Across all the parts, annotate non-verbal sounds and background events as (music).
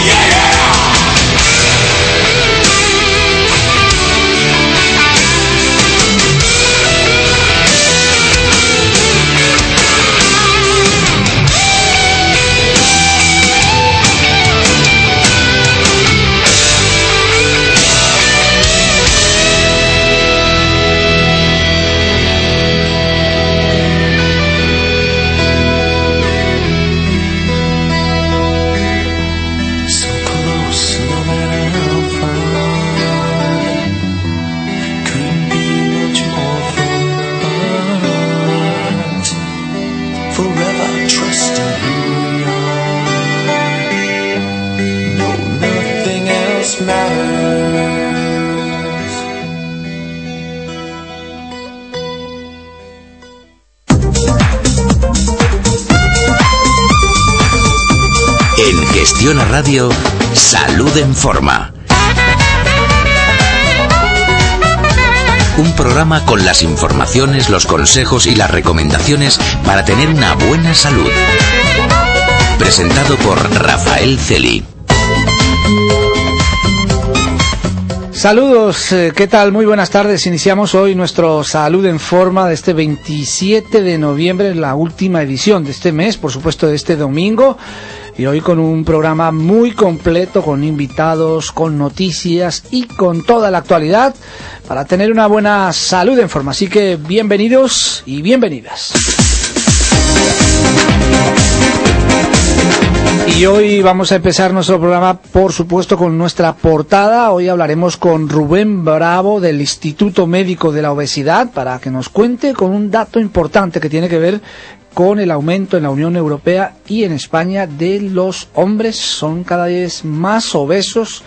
yeah! Radio Salud en Forma. Un programa con las informaciones, los consejos y las recomendaciones para tener una buena salud. Presentado por Rafael Celi. Saludos, eh, ¿qué tal? Muy buenas tardes. Iniciamos hoy nuestro Salud en Forma de este 27 de noviembre, la última edición de este mes, por supuesto de este domingo y hoy con un programa muy completo, con invitados, con noticias y con toda la actualidad para tener una buena salud en forma. Así que bienvenidos y bienvenidas. Y hoy vamos a empezar nuestro programa, por supuesto, con nuestra portada. Hoy hablaremos con Rubén Bravo del Instituto Médico de la Obesidad para que nos cuente con un dato importante que tiene que ver con el aumento en la Unión Europea y en España de los hombres son cada vez más obesos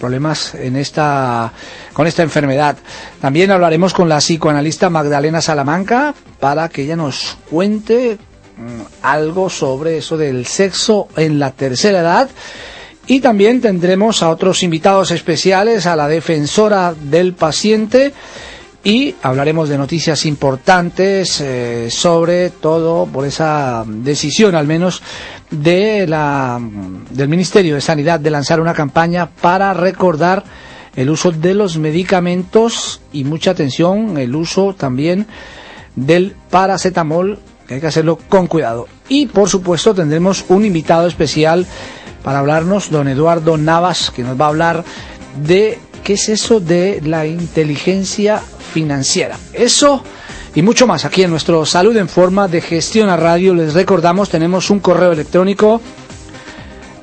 problemas en esta con esta enfermedad. También hablaremos con la psicoanalista Magdalena Salamanca para que ella nos cuente mm, algo sobre eso del sexo en la tercera edad. Y también tendremos a otros invitados especiales, a la defensora del paciente, y hablaremos de noticias importantes eh, sobre todo por esa decisión al menos de la del Ministerio de Sanidad de lanzar una campaña para recordar el uso de los medicamentos y mucha atención el uso también del paracetamol que hay que hacerlo con cuidado. Y por supuesto tendremos un invitado especial para hablarnos don Eduardo Navas que nos va a hablar de qué es eso de la inteligencia financiera. Eso y mucho más aquí en nuestro Salud en Forma de Gestión a Radio. Les recordamos, tenemos un correo electrónico,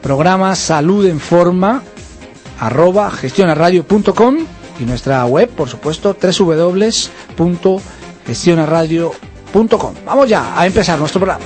programa salud en forma, arroba gestionaradio.com y nuestra web, por supuesto, www.gestionaradio.com. Vamos ya a empezar nuestro programa.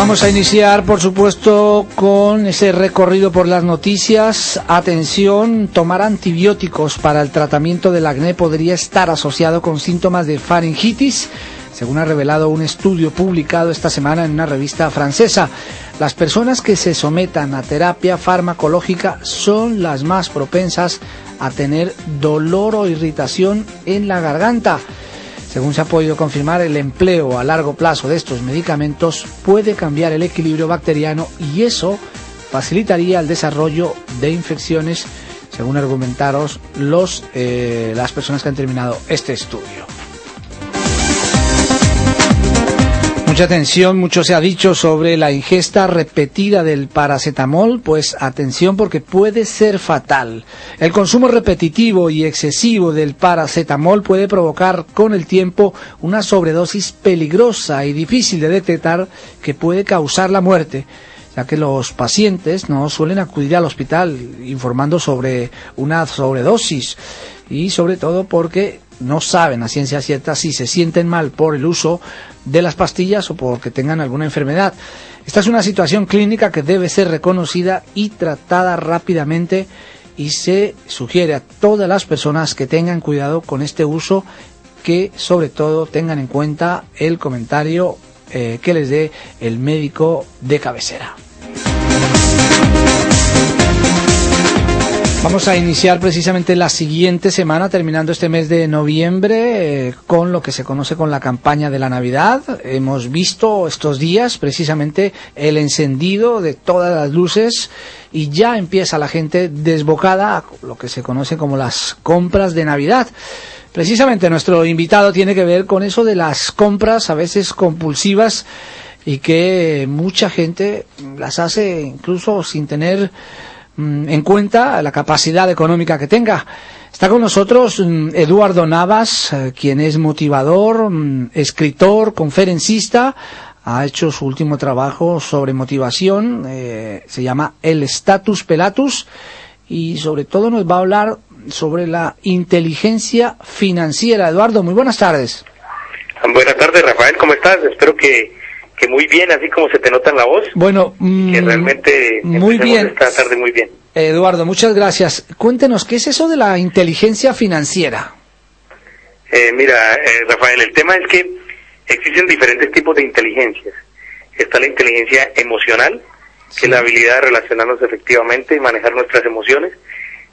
Vamos a iniciar, por supuesto, con ese recorrido por las noticias. Atención, tomar antibióticos para el tratamiento del acné podría estar asociado con síntomas de faringitis, según ha revelado un estudio publicado esta semana en una revista francesa. Las personas que se sometan a terapia farmacológica son las más propensas a tener dolor o irritación en la garganta. Según se ha podido confirmar, el empleo a largo plazo de estos medicamentos puede cambiar el equilibrio bacteriano y eso facilitaría el desarrollo de infecciones, según argumentaron los, eh, las personas que han terminado este estudio. Mucha atención, mucho se ha dicho sobre la ingesta repetida del paracetamol, pues atención porque puede ser fatal. El consumo repetitivo y excesivo del paracetamol puede provocar con el tiempo una sobredosis peligrosa y difícil de detectar que puede causar la muerte ya que los pacientes no suelen acudir al hospital informando sobre una sobredosis y sobre todo porque no saben a ciencia cierta si se sienten mal por el uso de las pastillas o porque tengan alguna enfermedad. Esta es una situación clínica que debe ser reconocida y tratada rápidamente y se sugiere a todas las personas que tengan cuidado con este uso que sobre todo tengan en cuenta el comentario eh, que les dé el médico de cabecera. Vamos a iniciar precisamente la siguiente semana, terminando este mes de noviembre, eh, con lo que se conoce con la campaña de la Navidad. Hemos visto estos días precisamente el encendido de todas las luces y ya empieza la gente desbocada a lo que se conoce como las compras de Navidad. Precisamente nuestro invitado tiene que ver con eso de las compras a veces compulsivas y que mucha gente las hace incluso sin tener en cuenta la capacidad económica que tenga. Está con nosotros mm, Eduardo Navas, eh, quien es motivador, mm, escritor, conferencista, ha hecho su último trabajo sobre motivación, eh, se llama El Status Pelatus, y sobre todo nos va a hablar sobre la inteligencia financiera. Eduardo, muy buenas tardes. Buenas tardes, Rafael, ¿cómo estás? Espero que que muy bien, así como se te nota en la voz. Bueno, que mm, realmente muy bien. esta tarde muy bien. Eduardo, muchas gracias. Cuéntenos, ¿qué es eso de la inteligencia financiera? Eh, mira, eh, Rafael, el tema es que existen diferentes tipos de inteligencias. Está la inteligencia emocional, que es la habilidad de relacionarnos efectivamente y manejar nuestras emociones.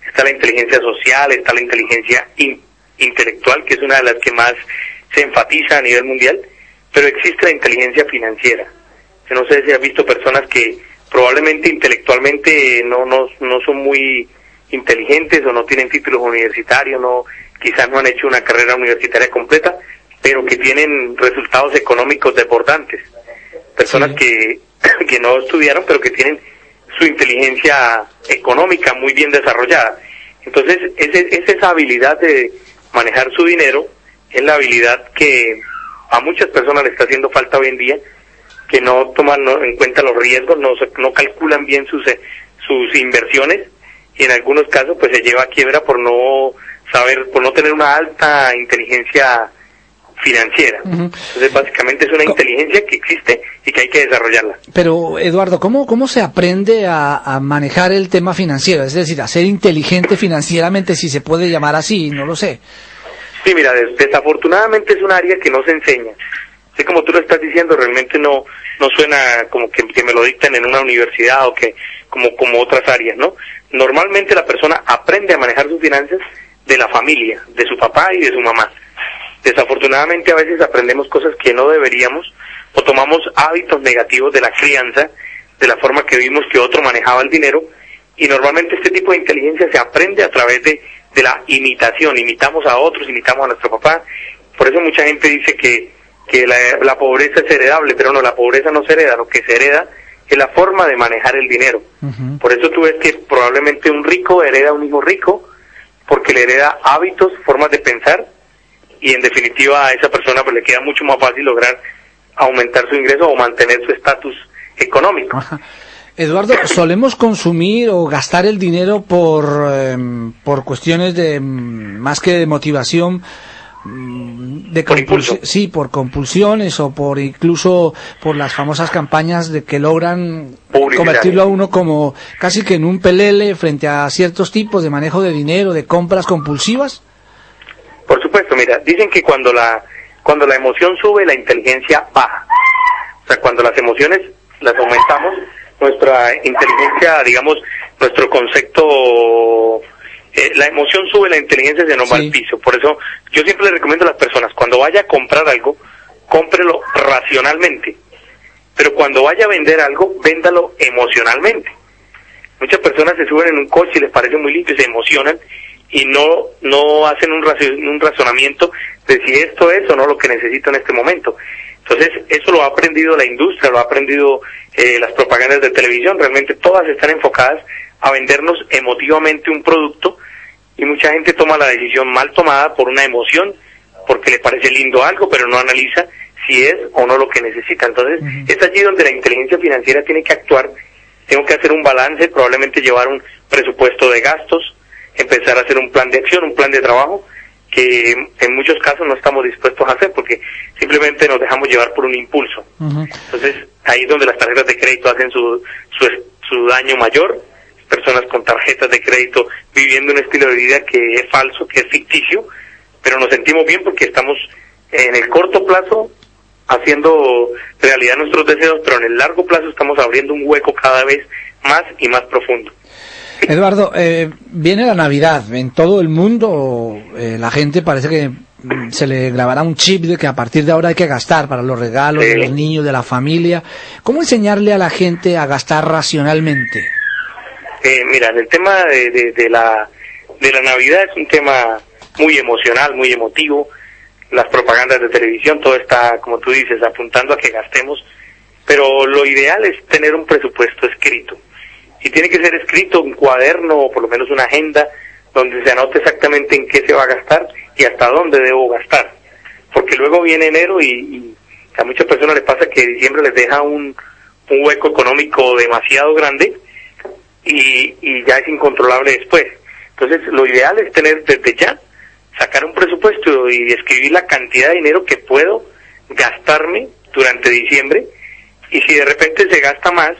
Está la inteligencia social, está la inteligencia intelectual, que es una de las que más se enfatiza a nivel mundial pero existe la inteligencia financiera. Yo no sé si has visto personas que probablemente intelectualmente no, no, no son muy inteligentes o no tienen títulos universitarios, no quizás no han hecho una carrera universitaria completa, pero que tienen resultados económicos desbordantes. Personas que, (clears throat) que no estudiaron, pero que tienen su inteligencia económica muy bien desarrollada. Entonces, es esa habilidad de manejar su dinero es la habilidad que a muchas personas le está haciendo falta hoy en día, que no toman en cuenta los riesgos, no, no calculan bien sus, eh, sus inversiones y en algunos casos pues se lleva a quiebra por no saber, por no tener una alta inteligencia financiera. Entonces básicamente es una inteligencia que existe y que hay que desarrollarla. Pero Eduardo, ¿cómo, cómo se aprende a, a manejar el tema financiero? Es decir, a ser inteligente financieramente, si se puede llamar así, no lo sé. Sí, mira, desafortunadamente es un área que no se enseña. Así como tú lo estás diciendo, realmente no no suena como que, me lo dictan en una universidad o que como como otras áreas, ¿no? Normalmente la persona aprende a manejar sus finanzas de la familia, de su papá y de su mamá. Desafortunadamente a veces aprendemos cosas que no deberíamos o tomamos hábitos negativos de la crianza, de la forma que vimos que otro manejaba el dinero y normalmente este tipo de inteligencia se aprende a través de de la imitación, imitamos a otros, imitamos a nuestro papá. Por eso mucha gente dice que, que la, pobreza es heredable, pero no, la pobreza no se hereda, lo que se hereda es la forma de manejar el dinero. Por eso tú ves que probablemente un rico hereda a un hijo rico, porque le hereda hábitos, formas de pensar, y en definitiva a esa persona pues le queda mucho más fácil lograr aumentar su ingreso o mantener su estatus económico. Eduardo, solemos consumir o gastar el dinero por, em, por cuestiones de em, más que de motivación, mm, de sí, por compulsiones o por incluso por las famosas campañas de que logran convertirlo a uno como casi que en un pelele frente a ciertos tipos de manejo de dinero, de compras compulsivas. Por supuesto, mira, dicen que cuando la cuando la emoción sube, la inteligencia baja. O sea, cuando las emociones las aumentamos, nuestra inteligencia, digamos, nuestro concepto, eh, la emoción sube, la inteligencia se nos va al piso. Por eso yo siempre le recomiendo a las personas, cuando vaya a comprar algo, cómprelo racionalmente. Pero cuando vaya a vender algo, véndalo emocionalmente. Muchas personas se suben en un coche y les parece muy lindo y se emocionan y no no hacen un, un razonamiento de si esto es o no lo que necesito en este momento. Entonces, eso lo ha aprendido la industria, lo ha aprendido eh, las propagandas de televisión, realmente todas están enfocadas a vendernos emotivamente un producto y mucha gente toma la decisión mal tomada por una emoción, porque le parece lindo algo, pero no analiza si es o no lo que necesita. Entonces, es allí donde la inteligencia financiera tiene que actuar, tengo que hacer un balance, probablemente llevar un presupuesto de gastos, empezar a hacer un plan de acción, un plan de trabajo, que en muchos casos no estamos dispuestos a hacer porque simplemente nos dejamos llevar por un impulso. Entonces, ahí es donde las tarjetas de crédito hacen su, su, su daño mayor, personas con tarjetas de crédito viviendo un estilo de vida que es falso, que es ficticio, pero nos sentimos bien porque estamos en el corto plazo haciendo realidad nuestros deseos, pero en el largo plazo estamos abriendo un hueco cada vez más y más profundo. Eduardo, eh, viene la Navidad. En todo el mundo eh, la gente parece que mm, se le grabará un chip de que a partir de ahora hay que gastar para los regalos de los niños, de la familia. ¿Cómo enseñarle a la gente a gastar racionalmente? Eh, mira, el tema de, de, la, de la Navidad es un tema muy emocional, muy emotivo. Las propagandas de televisión, todo está, como tú dices, apuntando a que gastemos. Pero lo ideal es tener un presupuesto escrito y tiene que ser escrito un cuaderno o por lo menos una agenda donde se anote exactamente en qué se va a gastar y hasta dónde debo gastar. Porque luego viene enero y, a muchas personas les pasa que diciembre les deja un, un hueco económico demasiado grande y, y ya es incontrolable después. Entonces lo ideal es tener desde ya, sacar un presupuesto y escribir la cantidad de dinero que puedo gastarme durante diciembre y si de repente se gasta más,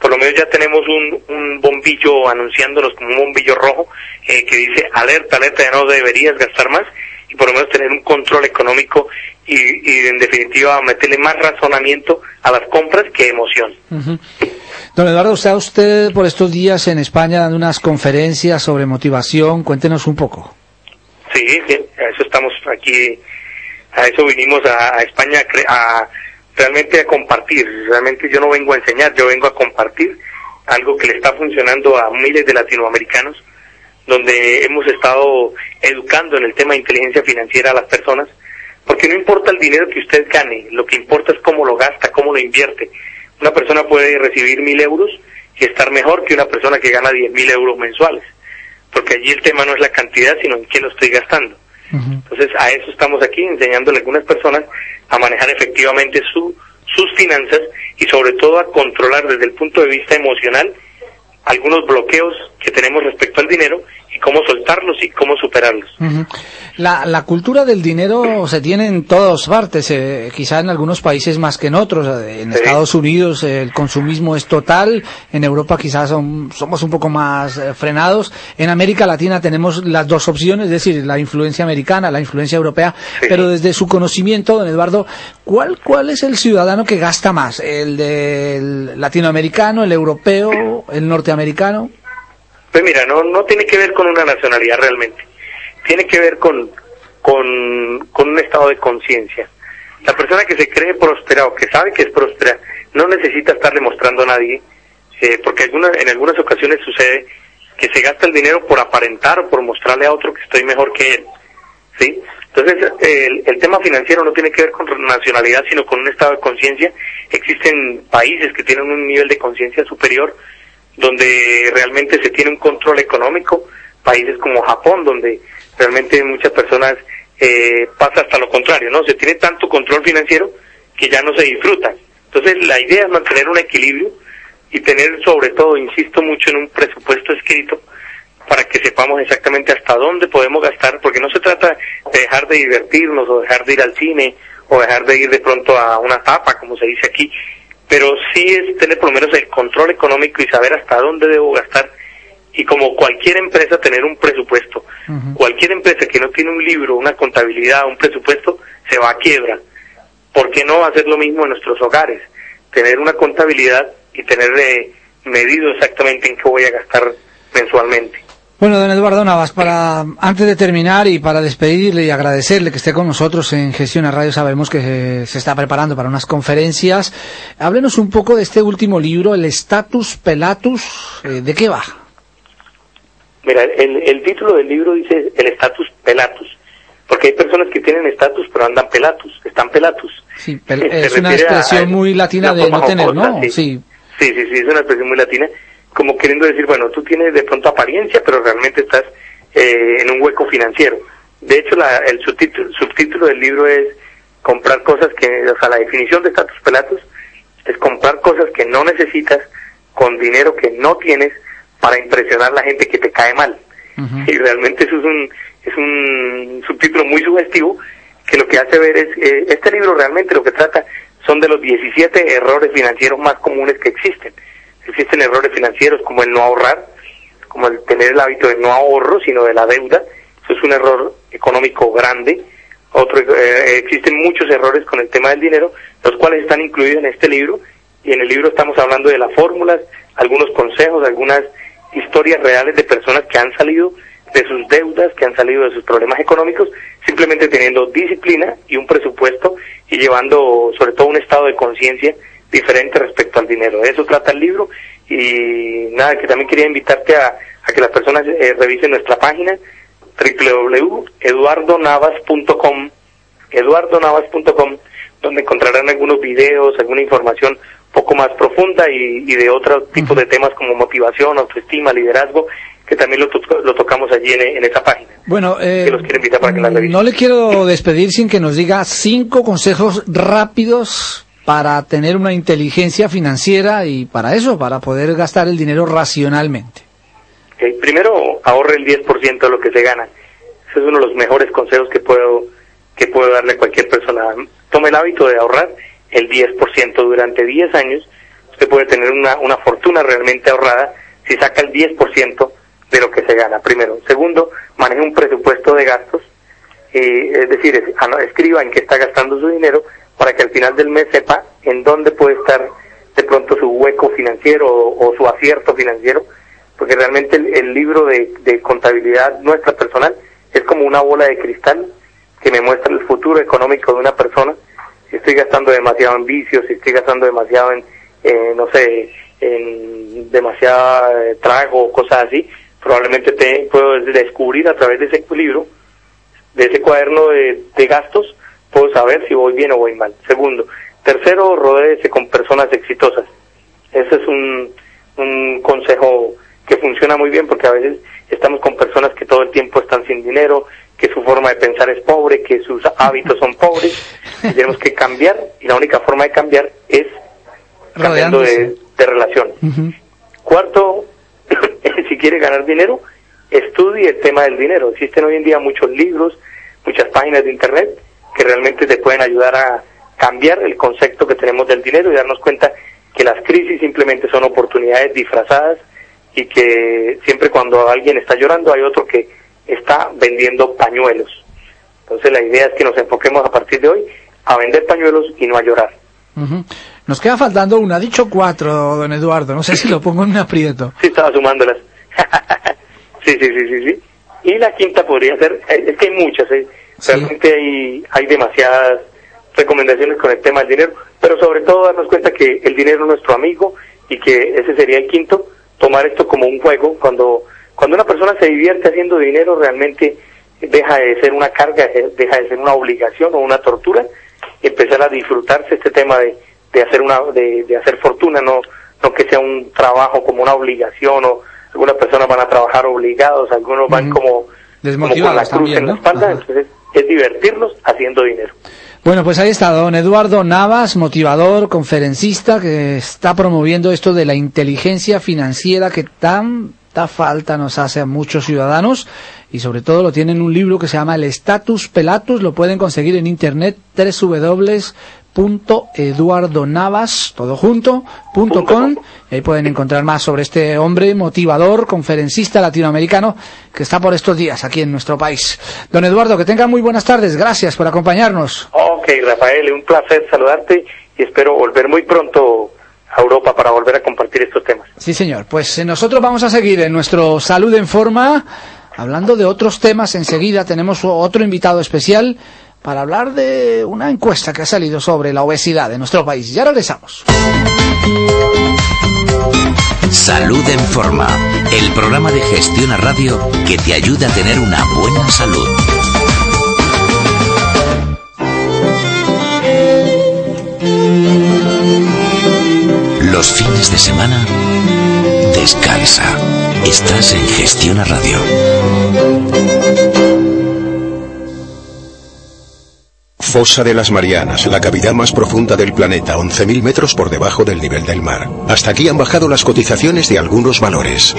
por lo menos ya tenemos un, un bombillo anunciándonos como un bombillo rojo eh, que dice alerta, alerta, ya no deberías gastar más y por lo menos tener un control económico y, y en definitiva meterle más razonamiento a las compras que emoción. Don Eduardo, ¿está usted por estos días en España dando unas conferencias sobre motivación? Cuéntenos un poco. Sí, a eso estamos aquí, a eso vinimos a, a España a realmente a compartir. Realmente yo no vengo a enseñar, yo vengo a compartir algo que le está funcionando a miles de latinoamericanos, donde hemos estado educando en el tema de inteligencia financiera a las personas, porque no importa el dinero que usted gane, lo que importa es cómo lo gasta, cómo lo invierte. Una persona puede recibir mil euros y estar mejor que una persona que gana diez mil euros mensuales, porque allí el tema no es la cantidad, sino en qué lo estoy gastando. Entonces, a eso estamos aquí, enseñándole a algunas personas a manejar efectivamente su, sus finanzas y sobre todo a controlar desde el punto de vista emocional algunos bloqueos que tenemos respecto al dinero y cómo soltarlos y cómo superarlos. la, la, cultura del dinero se tiene en todas partes, eh, quizá en algunos países más que en otros. En Estados Unidos el consumismo es total, en Europa quizás somos un poco más eh, frenados. En América Latina tenemos las dos opciones, es decir, la influencia americana, la influencia europea, pero desde su conocimiento, don Eduardo, ¿cuál, ¿cuál es el ciudadano que gasta más? ¿El del latinoamericano, el europeo, el norteamericano? Pues mira, no, no tiene que ver con una nacionalidad realmente, tiene que ver con, con, con un estado de conciencia. La persona que se cree próspera o que sabe que es próspera no necesita estar demostrando a nadie, eh, porque en algunas ocasiones sucede que se gasta el dinero por aparentar o por mostrarle a otro que estoy mejor que él. ¿sí? Entonces, el, el tema financiero no tiene que ver con nacionalidad, sino con un estado de conciencia. Existen países que tienen un nivel de conciencia superior donde realmente se tiene un control económico, países como Japón, donde realmente muchas personas eh, pasa hasta lo contrario, ¿no? Se tiene tanto control financiero que ya no se disfruta. Entonces la idea es mantener un equilibrio y tener sobre todo, insisto mucho, en un presupuesto escrito para que sepamos exactamente hasta dónde podemos gastar, porque no se trata de dejar de divertirnos o dejar de ir al cine o dejar de ir de pronto a una tapa, como se dice aquí, pero sí es tener por lo menos el control económico y saber hasta dónde debo gastar y como cualquier empresa tener un presupuesto. Cualquier empresa que no tiene un libro, una contabilidad, un presupuesto, se va a quiebra. ¿Por qué no hacer lo mismo en nuestros hogares? Tener una contabilidad y tener eh, medido exactamente en qué voy a gastar mensualmente. Bueno, don Eduardo Navas, para antes de terminar y para despedirle y agradecerle que esté con nosotros en Gestión a Radio, sabemos que se, está preparando para unas conferencias. Háblenos un poco de este último libro, el Status Pelatus. Eh, ¿De qué va? Mira, el, título del libro dice el Status Pelatus, porque hay personas que tienen estatus pero andan pelatus, están pelatus. Sí, (laughs) es una expresión muy latina de no tener, ¿no? Sí. sí, sí, sí, es una expresión muy latina como queriendo decir, bueno, tú tienes de pronto apariencia, pero realmente estás eh, en un hueco financiero. De hecho, la, el subtítulo, subtítulo del libro es comprar cosas que, o sea, la definición de estatus pelatos es comprar cosas que no necesitas con dinero que no tienes para impresionar a la gente que te cae mal. Y realmente eso es un, es un subtítulo muy sugestivo que lo que hace ver es, eh, este libro realmente lo que trata son de los 17 errores financieros más comunes que existen. Existen errores financieros como el no ahorrar, como el tener el hábito de no ahorro, sino de la deuda. Eso es un error económico grande. Otro, eh, existen muchos errores con el tema del dinero, los cuales están incluidos en este libro. Y en el libro estamos hablando de las fórmulas, algunos consejos, algunas historias reales de personas que han salido de sus deudas, que han salido de sus problemas económicos, simplemente teniendo disciplina y un presupuesto y llevando sobre todo un estado de conciencia diferente respecto al dinero. De eso trata el libro y nada, que también quería invitarte a, que las personas eh, revisen nuestra página www.eduardonavas.com eduardonavas.com donde encontrarán algunos videos, alguna información poco más profunda y, de otro tipo de temas como motivación, autoestima, liderazgo que también lo, lo tocamos allí en, esa página. Bueno, eh, no le quiero despedir sin que nos diga cinco consejos rápidos para tener una inteligencia financiera y para eso, para poder gastar el dinero racionalmente. Primero, ahorre el 10% de lo que se gana. Ese es uno de los mejores consejos que puedo, que puedo darle a cualquier persona. Tome el hábito de ahorrar el 10% durante 10 años. Usted puede tener una, una fortuna realmente ahorrada si saca el 10% de lo que se gana, primero. Segundo, maneje un presupuesto de gastos, eh, es decir, ah, escriba en qué está gastando su dinero para que al final del mes sepa en dónde puede estar de pronto su hueco financiero o, su acierto financiero, porque realmente el, libro de, contabilidad nuestra personal es como una bola de cristal que me muestra el futuro económico de una persona. Si estoy gastando demasiado en vicios, si estoy gastando demasiado en, eh, no sé, en demasiado eh, trago o cosas así, probablemente te puedo descubrir a través de ese libro, de ese cuaderno de, gastos, puedo saber si voy bien o voy mal. Segundo, tercero, rodéese con personas exitosas. Ese es un, un consejo que funciona muy bien porque a veces estamos con personas que todo el tiempo están sin dinero, que su forma de pensar es pobre, que sus hábitos son pobres, (laughs) y tenemos que cambiar y la única forma de cambiar es cambiando de, relación. Cuarto, (clears throat) si quiere ganar dinero, estudie el tema del dinero. Existen hoy en día muchos libros, muchas páginas de internet que realmente te pueden ayudar a cambiar el concepto que tenemos del dinero y darnos cuenta que las crisis simplemente son oportunidades disfrazadas y que siempre cuando alguien está llorando hay otro que está vendiendo pañuelos. Entonces la idea es que nos enfoquemos a partir de hoy a vender pañuelos y no a llorar. Nos queda faltando una, dicho cuatro, don Eduardo, no sé si lo pongo en un aprieto. Sí, estaba sumándolas. (laughs) sí, sí, sí, sí, sí. Y la quinta podría ser, eh, es que hay muchas, ¿eh? Realmente hay, hay demasiadas recomendaciones con el tema del dinero, pero sobre todo darnos cuenta que el dinero es nuestro amigo y que ese sería el quinto, tomar esto como un juego. Cuando, cuando una persona se divierte haciendo dinero, realmente deja de ser una carga, deja de ser una obligación o una tortura, empezar a disfrutarse este tema de de hacer una de, de hacer fortuna no no que sea un trabajo como una obligación o algunas personas van a trabajar obligados algunos van como, como con la cruz en la espalda entonces es divertirlos haciendo dinero. Bueno, pues ahí está don Eduardo Navas, motivador, conferencista, que está promoviendo esto de la inteligencia financiera que tanta falta nos hace a muchos ciudadanos. Y sobre todo lo tienen en un libro que se llama El Status Pelatus, lo pueden conseguir en internet www punto Eduardo Navas, todo junto, punto com, y ahí pueden encontrar más sobre este hombre motivador, conferencista latinoamericano que está por estos días aquí en nuestro país. Don Eduardo, que tenga muy buenas tardes, gracias por acompañarnos. Ok, Rafael, un placer saludarte y espero volver muy pronto a Europa para volver a compartir estos temas. Sí, señor, pues eh, nosotros vamos a seguir en nuestro Salud en Forma, hablando de otros temas, enseguida tenemos otro invitado especial, para hablar de una encuesta que ha salido sobre la obesidad en nuestro país. Ya regresamos. Salud en Forma, el programa de gestión a radio que te ayuda a tener una buena salud. Los fines de semana, descansa. Estás en gestión a radio. Fosa de las Marianas, la cavidad más profunda del planeta, 11.000 metros por debajo del nivel del mar. Hasta aquí han bajado las cotizaciones de algunos valores.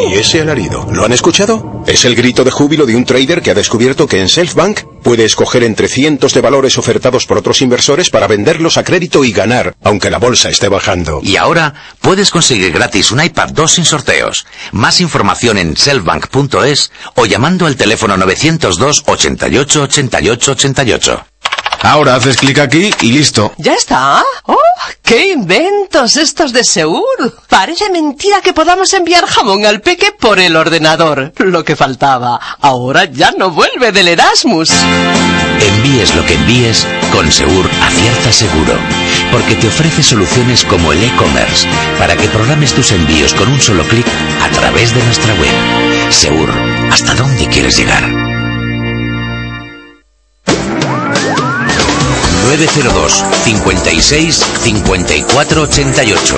¿Y ese alarido? ¿Lo han escuchado? Es el grito de júbilo de un trader que ha descubierto que en Selfbank puede escoger entre cientos de valores ofertados por otros inversores para venderlos a crédito y ganar, aunque la bolsa esté bajando. Y ahora puedes conseguir gratis un iPad 2 sin sorteos. Más información en selfbank.es o llamando al teléfono 902 88 88 88. Ahora haces clic aquí y listo. ¿Ya está? ¡Oh! ¡Qué inventos estos de Seur! Parece mentira que podamos enviar jamón al peque por el ordenador. Lo que faltaba. Ahora ya no vuelve del Erasmus. Envíes lo que envíes, con Seur acierta seguro. Porque te ofrece soluciones como el e-commerce para que programes tus envíos con un solo clic a través de nuestra web. Seur, ¿hasta dónde quieres llegar? 902 56 54 88.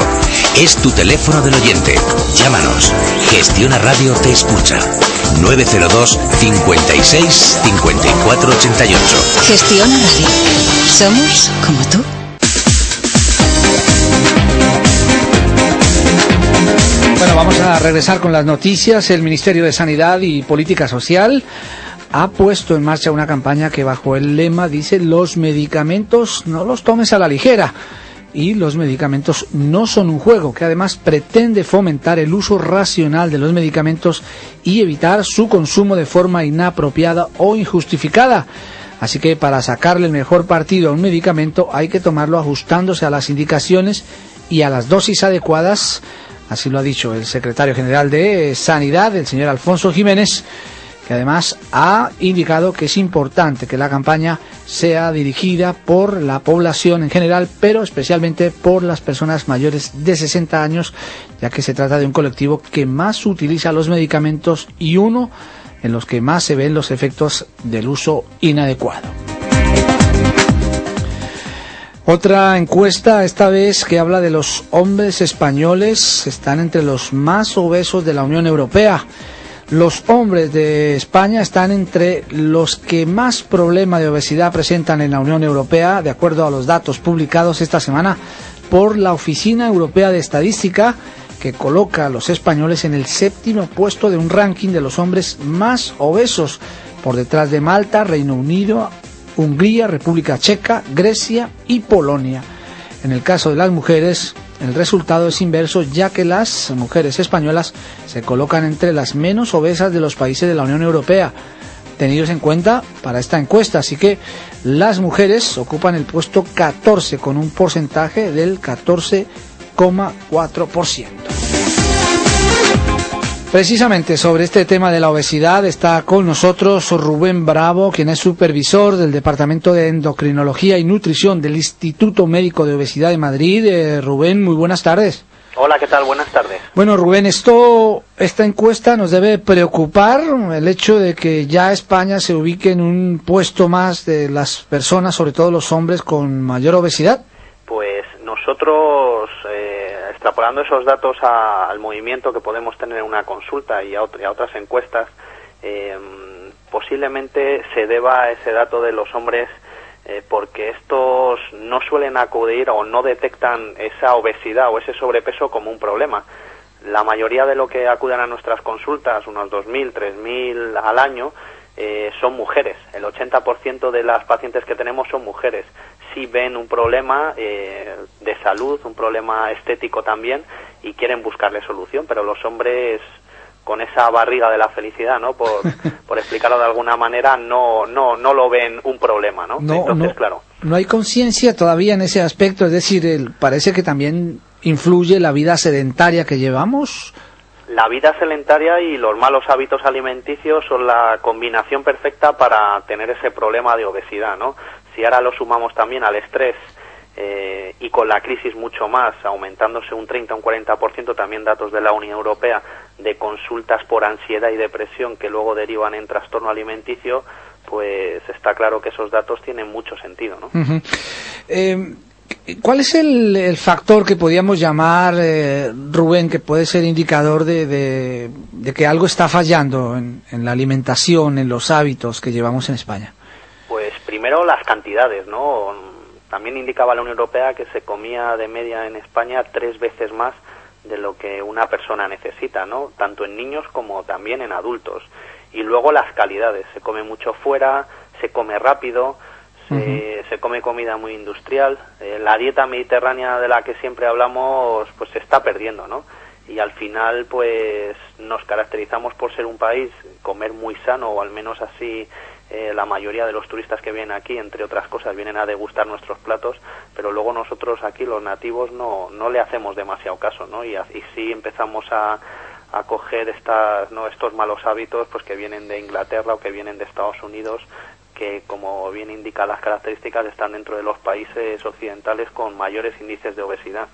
Es tu teléfono del oyente. Llámanos. Gestiona Radio te escucha. 902 56 54 88. Gestiona Radio. Somos como tú. Bueno, vamos a regresar con las noticias. El Ministerio de Sanidad y Política Social ha puesto en marcha una campaña que bajo el lema dice los medicamentos no los tomes a la ligera y los medicamentos no son un juego, que además pretende fomentar el uso racional de los medicamentos y evitar su consumo de forma inapropiada o injustificada. Así que para sacarle el mejor partido a un medicamento hay que tomarlo ajustándose a las indicaciones y a las dosis adecuadas, así lo ha dicho el secretario general de Sanidad, el señor Alfonso Jiménez, que además ha indicado que es importante que la campaña sea dirigida por la población en general, pero especialmente por las personas mayores de 60 años, ya que se trata de un colectivo que más utiliza los medicamentos y uno en los que más se ven los efectos del uso inadecuado. Otra encuesta, esta vez que habla de los hombres españoles, están entre los más obesos de la Unión Europea. Los hombres de España están entre los que más problema de obesidad presentan en la Unión Europea, de acuerdo a los datos publicados esta semana por la Oficina Europea de Estadística, que coloca a los españoles en el séptimo puesto de un ranking de los hombres más obesos, por detrás de Malta, Reino Unido, Hungría, República Checa, Grecia y Polonia. En el caso de las mujeres, el resultado es inverso ya que las mujeres españolas se colocan entre las menos obesas de los países de la Unión Europea, tenidos en cuenta para esta encuesta. Así que las mujeres ocupan el puesto 14 con un porcentaje del 14,4%. Precisamente sobre este tema de la obesidad está con nosotros Rubén Bravo, quien es supervisor del Departamento de Endocrinología y Nutrición del Instituto Médico de Obesidad de Madrid. Eh, Rubén, muy buenas tardes. Hola, ¿qué tal? Buenas tardes. Bueno, Rubén, esto, esta encuesta nos debe preocupar el hecho de que ya España se ubique en un puesto más de las personas, sobre todo los hombres, con mayor obesidad. Pues nosotros, eh, extrapolando esos datos al movimiento que podemos tener en una consulta y a, otras encuestas, eh, posiblemente se deba a ese dato de los hombres eh, porque estos no suelen acudir o no detectan esa obesidad o ese sobrepeso como un problema. La mayoría de lo que acuden a nuestras consultas, unos 2.000, 3.000 al año, eh, son mujeres. El 80% de las pacientes que tenemos son mujeres. Si ven un problema eh, de salud, un problema estético también, y quieren buscarle solución, pero los hombres con esa barriga de la felicidad, ¿no? Por, (laughs) por explicarlo de alguna manera, no, no, no lo ven un problema, ¿no? Entonces, claro. No hay conciencia todavía en ese aspecto, es decir, el, parece que también influye la vida sedentaria que llevamos. La vida sedentaria y los malos hábitos alimenticios son la combinación perfecta para tener ese problema de obesidad, ¿no? Si ahora lo sumamos también al estrés, eh, y con la crisis mucho más, aumentándose un 30 o un 40%, también datos de la Unión Europea, de consultas por ansiedad y depresión que luego derivan en trastorno alimenticio, pues está claro que esos datos tienen mucho sentido. ¿no? Eh, ¿Cuál es el, factor que podríamos llamar, eh, Rubén, que puede ser indicador de, que algo está fallando en, la alimentación, en los hábitos que llevamos en España? Primero las cantidades, ¿no? También indicaba la Unión Europea que se comía de media en España tres veces más de lo que una persona necesita, ¿no? Tanto en niños como también en adultos. Y luego las calidades, se come mucho fuera, se come rápido, se, se come comida muy industrial. Eh, la dieta mediterránea de la que siempre hablamos, pues se está perdiendo, ¿no? Y al final, pues nos caracterizamos por ser un país, comer muy sano, o al menos así eh, la mayoría de los turistas que vienen aquí, entre otras cosas, vienen a degustar nuestros platos, pero luego nosotros aquí, los nativos, no, no le hacemos demasiado caso, ¿no? Y, y sí empezamos a, a coger estas, ¿no? estos malos hábitos pues que vienen de Inglaterra o que vienen de Estados Unidos que como bien indica las características están dentro de los países occidentales con mayores índices de obesidad.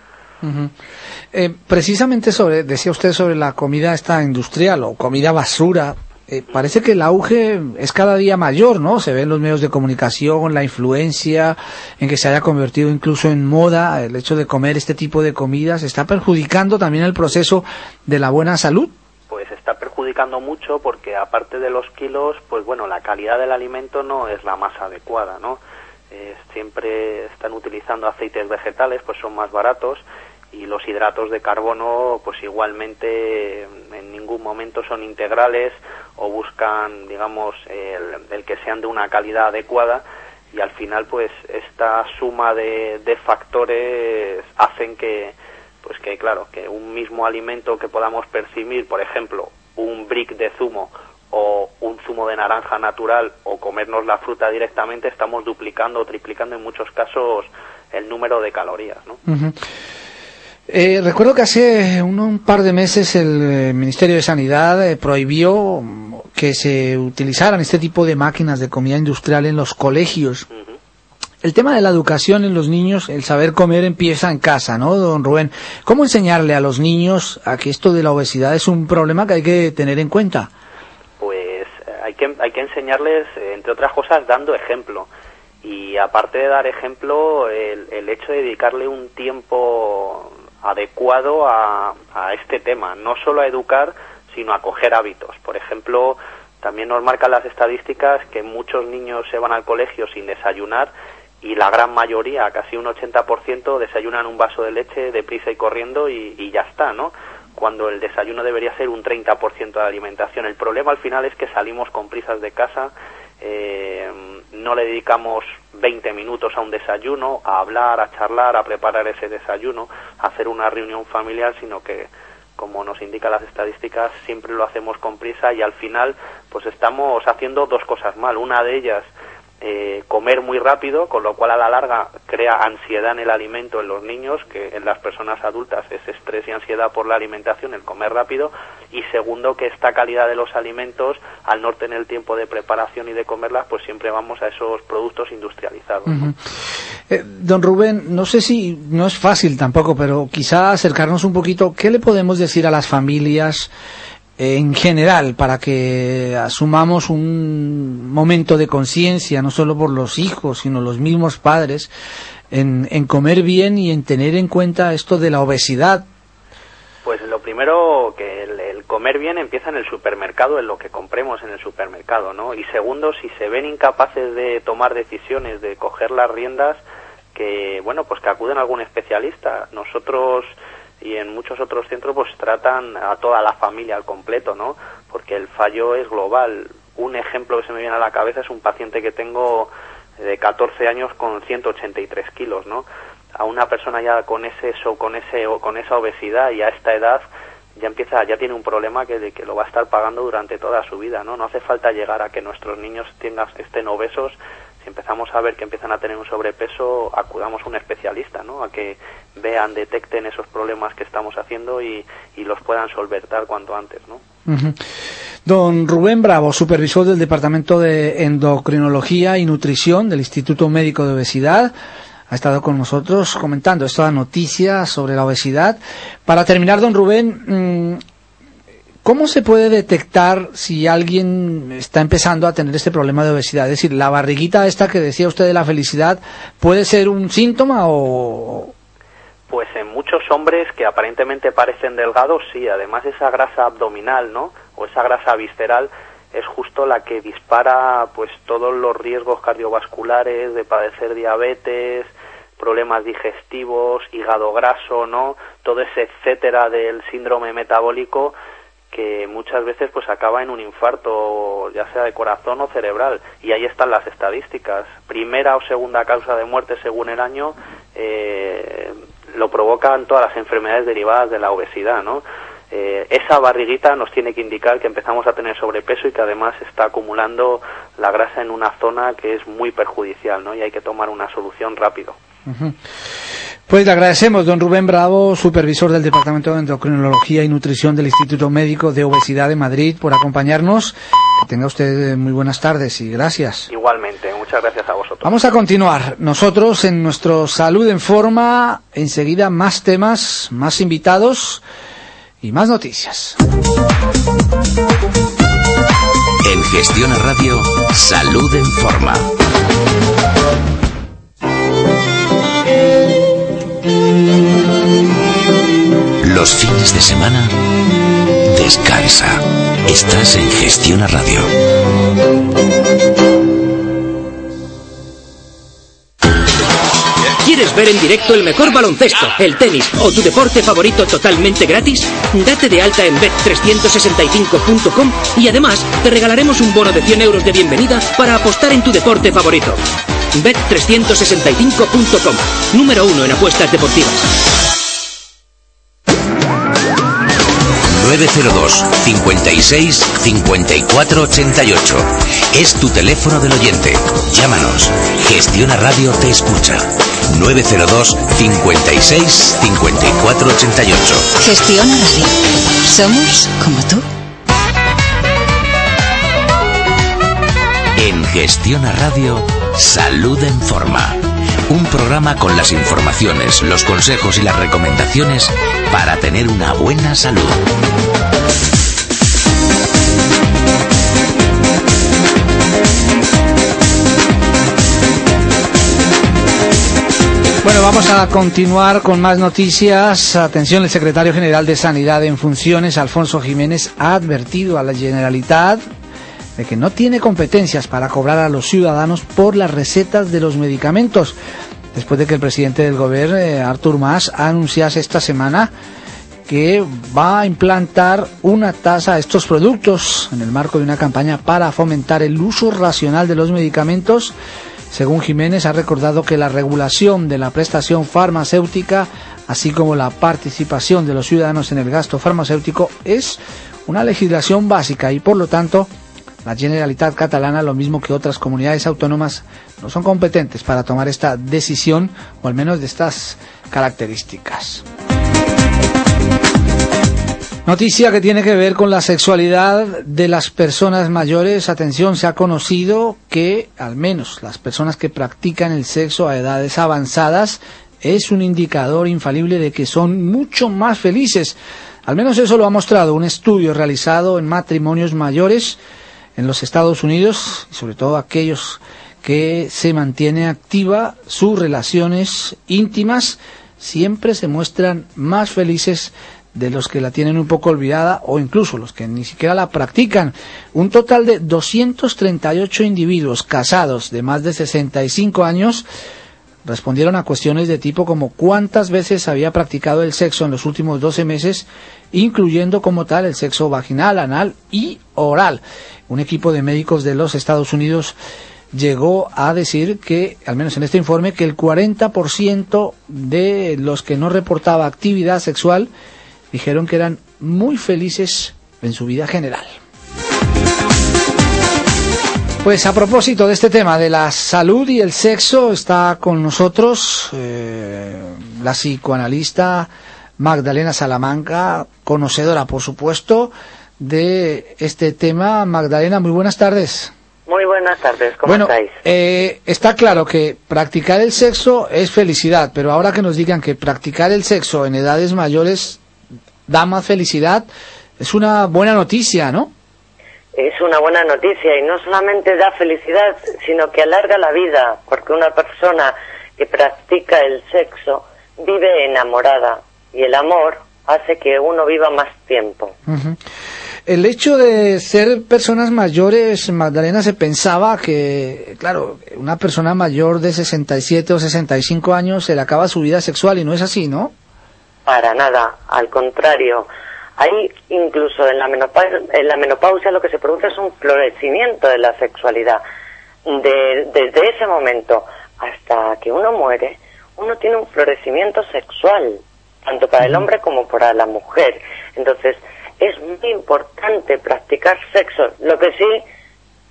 Eh, precisamente sobre, decía usted sobre la comida esta industrial o comida basura, eh, parece que el auge es cada día mayor, ¿no? Se ve en los medios de comunicación, la influencia en que se haya convertido incluso en moda el hecho de comer este tipo de comidas, ¿está perjudicando también el proceso de la buena salud? Pues está perjudicando mucho porque aparte de los kilos, pues bueno, la calidad del alimento no es la más adecuada, ¿no? Eh, siempre están utilizando aceites vegetales, pues son más baratos y los hidratos de carbono pues igualmente en ningún momento son integrales o buscan digamos el, el que sean de una calidad adecuada y al final pues esta suma de, de factores hacen que pues que claro que un mismo alimento que podamos percibir por ejemplo un brick de zumo o un zumo de naranja natural o comernos la fruta directamente estamos duplicando o triplicando en muchos casos el número de calorías ¿no? Eh, recuerdo que hace un, par de meses el eh, Ministerio de Sanidad eh, prohibió que se utilizaran este tipo de máquinas de comida industrial en los colegios. El tema de la educación en los niños, el saber comer empieza en casa, ¿no, don Rubén? ¿Cómo enseñarle a los niños a que esto de la obesidad es un problema que hay que tener en cuenta? pues eh, hay que hay que enseñarles entre otras cosas dando ejemplo y aparte de dar ejemplo el, el hecho de dedicarle un tiempo adecuado a, a este tema no solo a educar sino a coger hábitos por ejemplo también nos marcan las estadísticas que muchos niños se van al colegio sin desayunar y la gran mayoría, casi un 80%, desayunan un vaso de leche deprisa y corriendo y, y ya está, ¿no? Cuando el desayuno debería ser un 30% de alimentación. El problema al final es que salimos con prisas de casa, eh, no le dedicamos 20 minutos a un desayuno, a hablar, a charlar, a preparar ese desayuno, a hacer una reunión familiar, sino que como nos indican las estadísticas, siempre lo hacemos con prisa y al final pues estamos haciendo dos cosas mal. Una de ellas, eh, comer muy rápido, con lo cual a la larga crea ansiedad en el alimento en los niños, que en las personas adultas es estrés y ansiedad por la alimentación, el comer rápido. Y segundo, que esta calidad de los alimentos, al no tener el tiempo de preparación y de comerlas, pues siempre vamos a esos productos industrializados. ¿no? Eh, don Rubén, no sé si no es fácil tampoco, pero quizá acercarnos un poquito, ¿qué le podemos decir a las familias en general para que asumamos un momento de conciencia, no solo por los hijos, sino los mismos padres, en, en comer bien y en tener en cuenta esto de la obesidad? Pues lo primero, que el, comer bien empieza en el supermercado, en lo que compremos en el supermercado, ¿no? Y segundo, si se ven incapaces de tomar decisiones, de coger las riendas, que, bueno, pues que acuden a algún especialista. Nosotros y en muchos otros centros pues tratan a toda la familia al completo, ¿no? Porque el fallo es global. Un ejemplo que se me viene a la cabeza es un paciente que tengo de 14 años con 183 kilos, ¿no? A una persona ya con ese so, con ese o con esa obesidad y a esta edad ya empieza ya tiene un problema que, de que lo va a estar pagando durante toda su vida, ¿no? No hace falta llegar a que nuestros niños tengan estén obesos si empezamos a ver que empiezan a tener un sobrepeso, acudamos a un especialista, ¿no? A que vean, detecten esos problemas que estamos haciendo y, los puedan solventar cuanto antes, ¿no? Don Rubén Bravo, supervisor del Departamento de Endocrinología y Nutrición del Instituto Médico de Obesidad, ha estado con nosotros comentando esta noticia sobre la obesidad. Para terminar, don Rubén, mm, ¿cómo se puede detectar si alguien está empezando a tener este problema de obesidad? Es decir, la barriguita esta que decía usted de la felicidad, ¿puede ser un síntoma o...? Pues en muchos hombres que aparentemente parecen delgados, sí, además esa grasa abdominal, ¿no? O esa grasa visceral es justo la que dispara pues todos los riesgos cardiovasculares de padecer diabetes, problemas digestivos, hígado graso, ¿no? Todo ese etcétera del síndrome metabólico que muchas veces pues acaba en un infarto, ya sea de corazón o cerebral. Y ahí están las estadísticas. Primera o segunda causa de muerte según el año eh, lo provocan todas las enfermedades derivadas de la obesidad, ¿no? Eh, esa barriguita nos tiene que indicar que empezamos a tener sobrepeso y que además está acumulando la grasa en una zona que es muy perjudicial, ¿no? Y hay que tomar una solución rápido. Pues le agradecemos, don Rubén Bravo, supervisor del Departamento de Endocrinología y Nutrición del Instituto Médico de Obesidad de Madrid, por acompañarnos. Que tenga usted eh, muy buenas tardes y gracias. Igualmente, muchas gracias a vosotros. Vamos a continuar. Nosotros en nuestro Salud en Forma, enseguida más temas, más invitados y más noticias. En Gestión Radio, Salud en Forma. Los fines de semana, descansa. Estás en Gestión Radio. ¿Quieres ver en directo el mejor baloncesto, el tenis o tu deporte favorito totalmente gratis? Date de alta en bet365.com y además te regalaremos un bono de 100 euros de bienvenida para apostar en tu deporte favorito. Bet365.com, número uno en apuestas deportivas. 902 56 54 88. Es tu teléfono del oyente. Llámanos. Gestiona Radio te escucha. 902 56 54 88. Gestiona Radio. Somos como tú. En Gestiona Radio, Salud en Forma. Un programa con las informaciones, los consejos y las recomendaciones para tener una buena salud. Bueno, vamos a continuar con más noticias. Atención, el secretario general de Sanidad en funciones, Alfonso Jiménez, ha advertido a la Generalitat de que no tiene competencias para cobrar a los ciudadanos por las recetas de los medicamentos, después de que el presidente del gobierno, eh, Artur Mas, anunciase esta semana que va a implantar una tasa a estos productos en el marco de una campaña para fomentar el uso racional de los medicamentos. Según Jiménez, ha recordado que la regulación de la prestación farmacéutica, así como la participación de los ciudadanos en el gasto farmacéutico, es una legislación básica y, por lo tanto, la Generalitat catalana, lo mismo que otras comunidades autónomas, no son competentes para tomar esta decisión, o al menos de estas características. Noticia que tiene que ver con la sexualidad de las personas mayores. Atención, se ha conocido que al menos las personas que practican el sexo a edades avanzadas es un indicador infalible de que son mucho más felices. Al menos eso lo ha mostrado un estudio realizado en matrimonios mayores en los Estados Unidos, y sobre todo aquellos que se mantiene activa sus relaciones íntimas, siempre se muestran más felices de los que la tienen un poco olvidada o incluso los que ni siquiera la practican. Un total de 238 individuos casados de más de 65 años respondieron a cuestiones de tipo como cuántas veces había practicado el sexo en los últimos 12 meses, incluyendo como tal el sexo vaginal, anal y oral. Un equipo de médicos de los Estados Unidos llegó a decir que, al menos en este informe, que el 40% de los que no reportaba actividad sexual dijeron que eran muy felices en su vida general. Pues a propósito de este tema de la salud y el sexo, está con nosotros eh, la psicoanalista Magdalena Salamanca, conocedora, por supuesto, de este tema. Magdalena, muy buenas tardes. Muy buenas tardes, ¿cómo bueno, estáis? Eh, está claro que practicar el sexo es felicidad, pero ahora que nos digan que practicar el sexo en edades mayores da más felicidad, es una buena noticia, ¿no? Es una buena noticia y no solamente da felicidad, sino que alarga la vida, porque una persona que practica el sexo vive enamorada y el amor hace que uno viva más tiempo. el hecho de ser personas mayores, Magdalena, se pensaba que, claro, una persona mayor de 67 o 65 años se le acaba su vida sexual y no es así, ¿no? Para nada, al contrario. Ahí incluso en la, menopausia, en la menopausia lo que se produce es un florecimiento de la sexualidad. De, desde ese momento hasta que uno muere, uno tiene un florecimiento sexual, tanto para el hombre como para la mujer. Entonces, es muy importante practicar sexo. Lo que sí,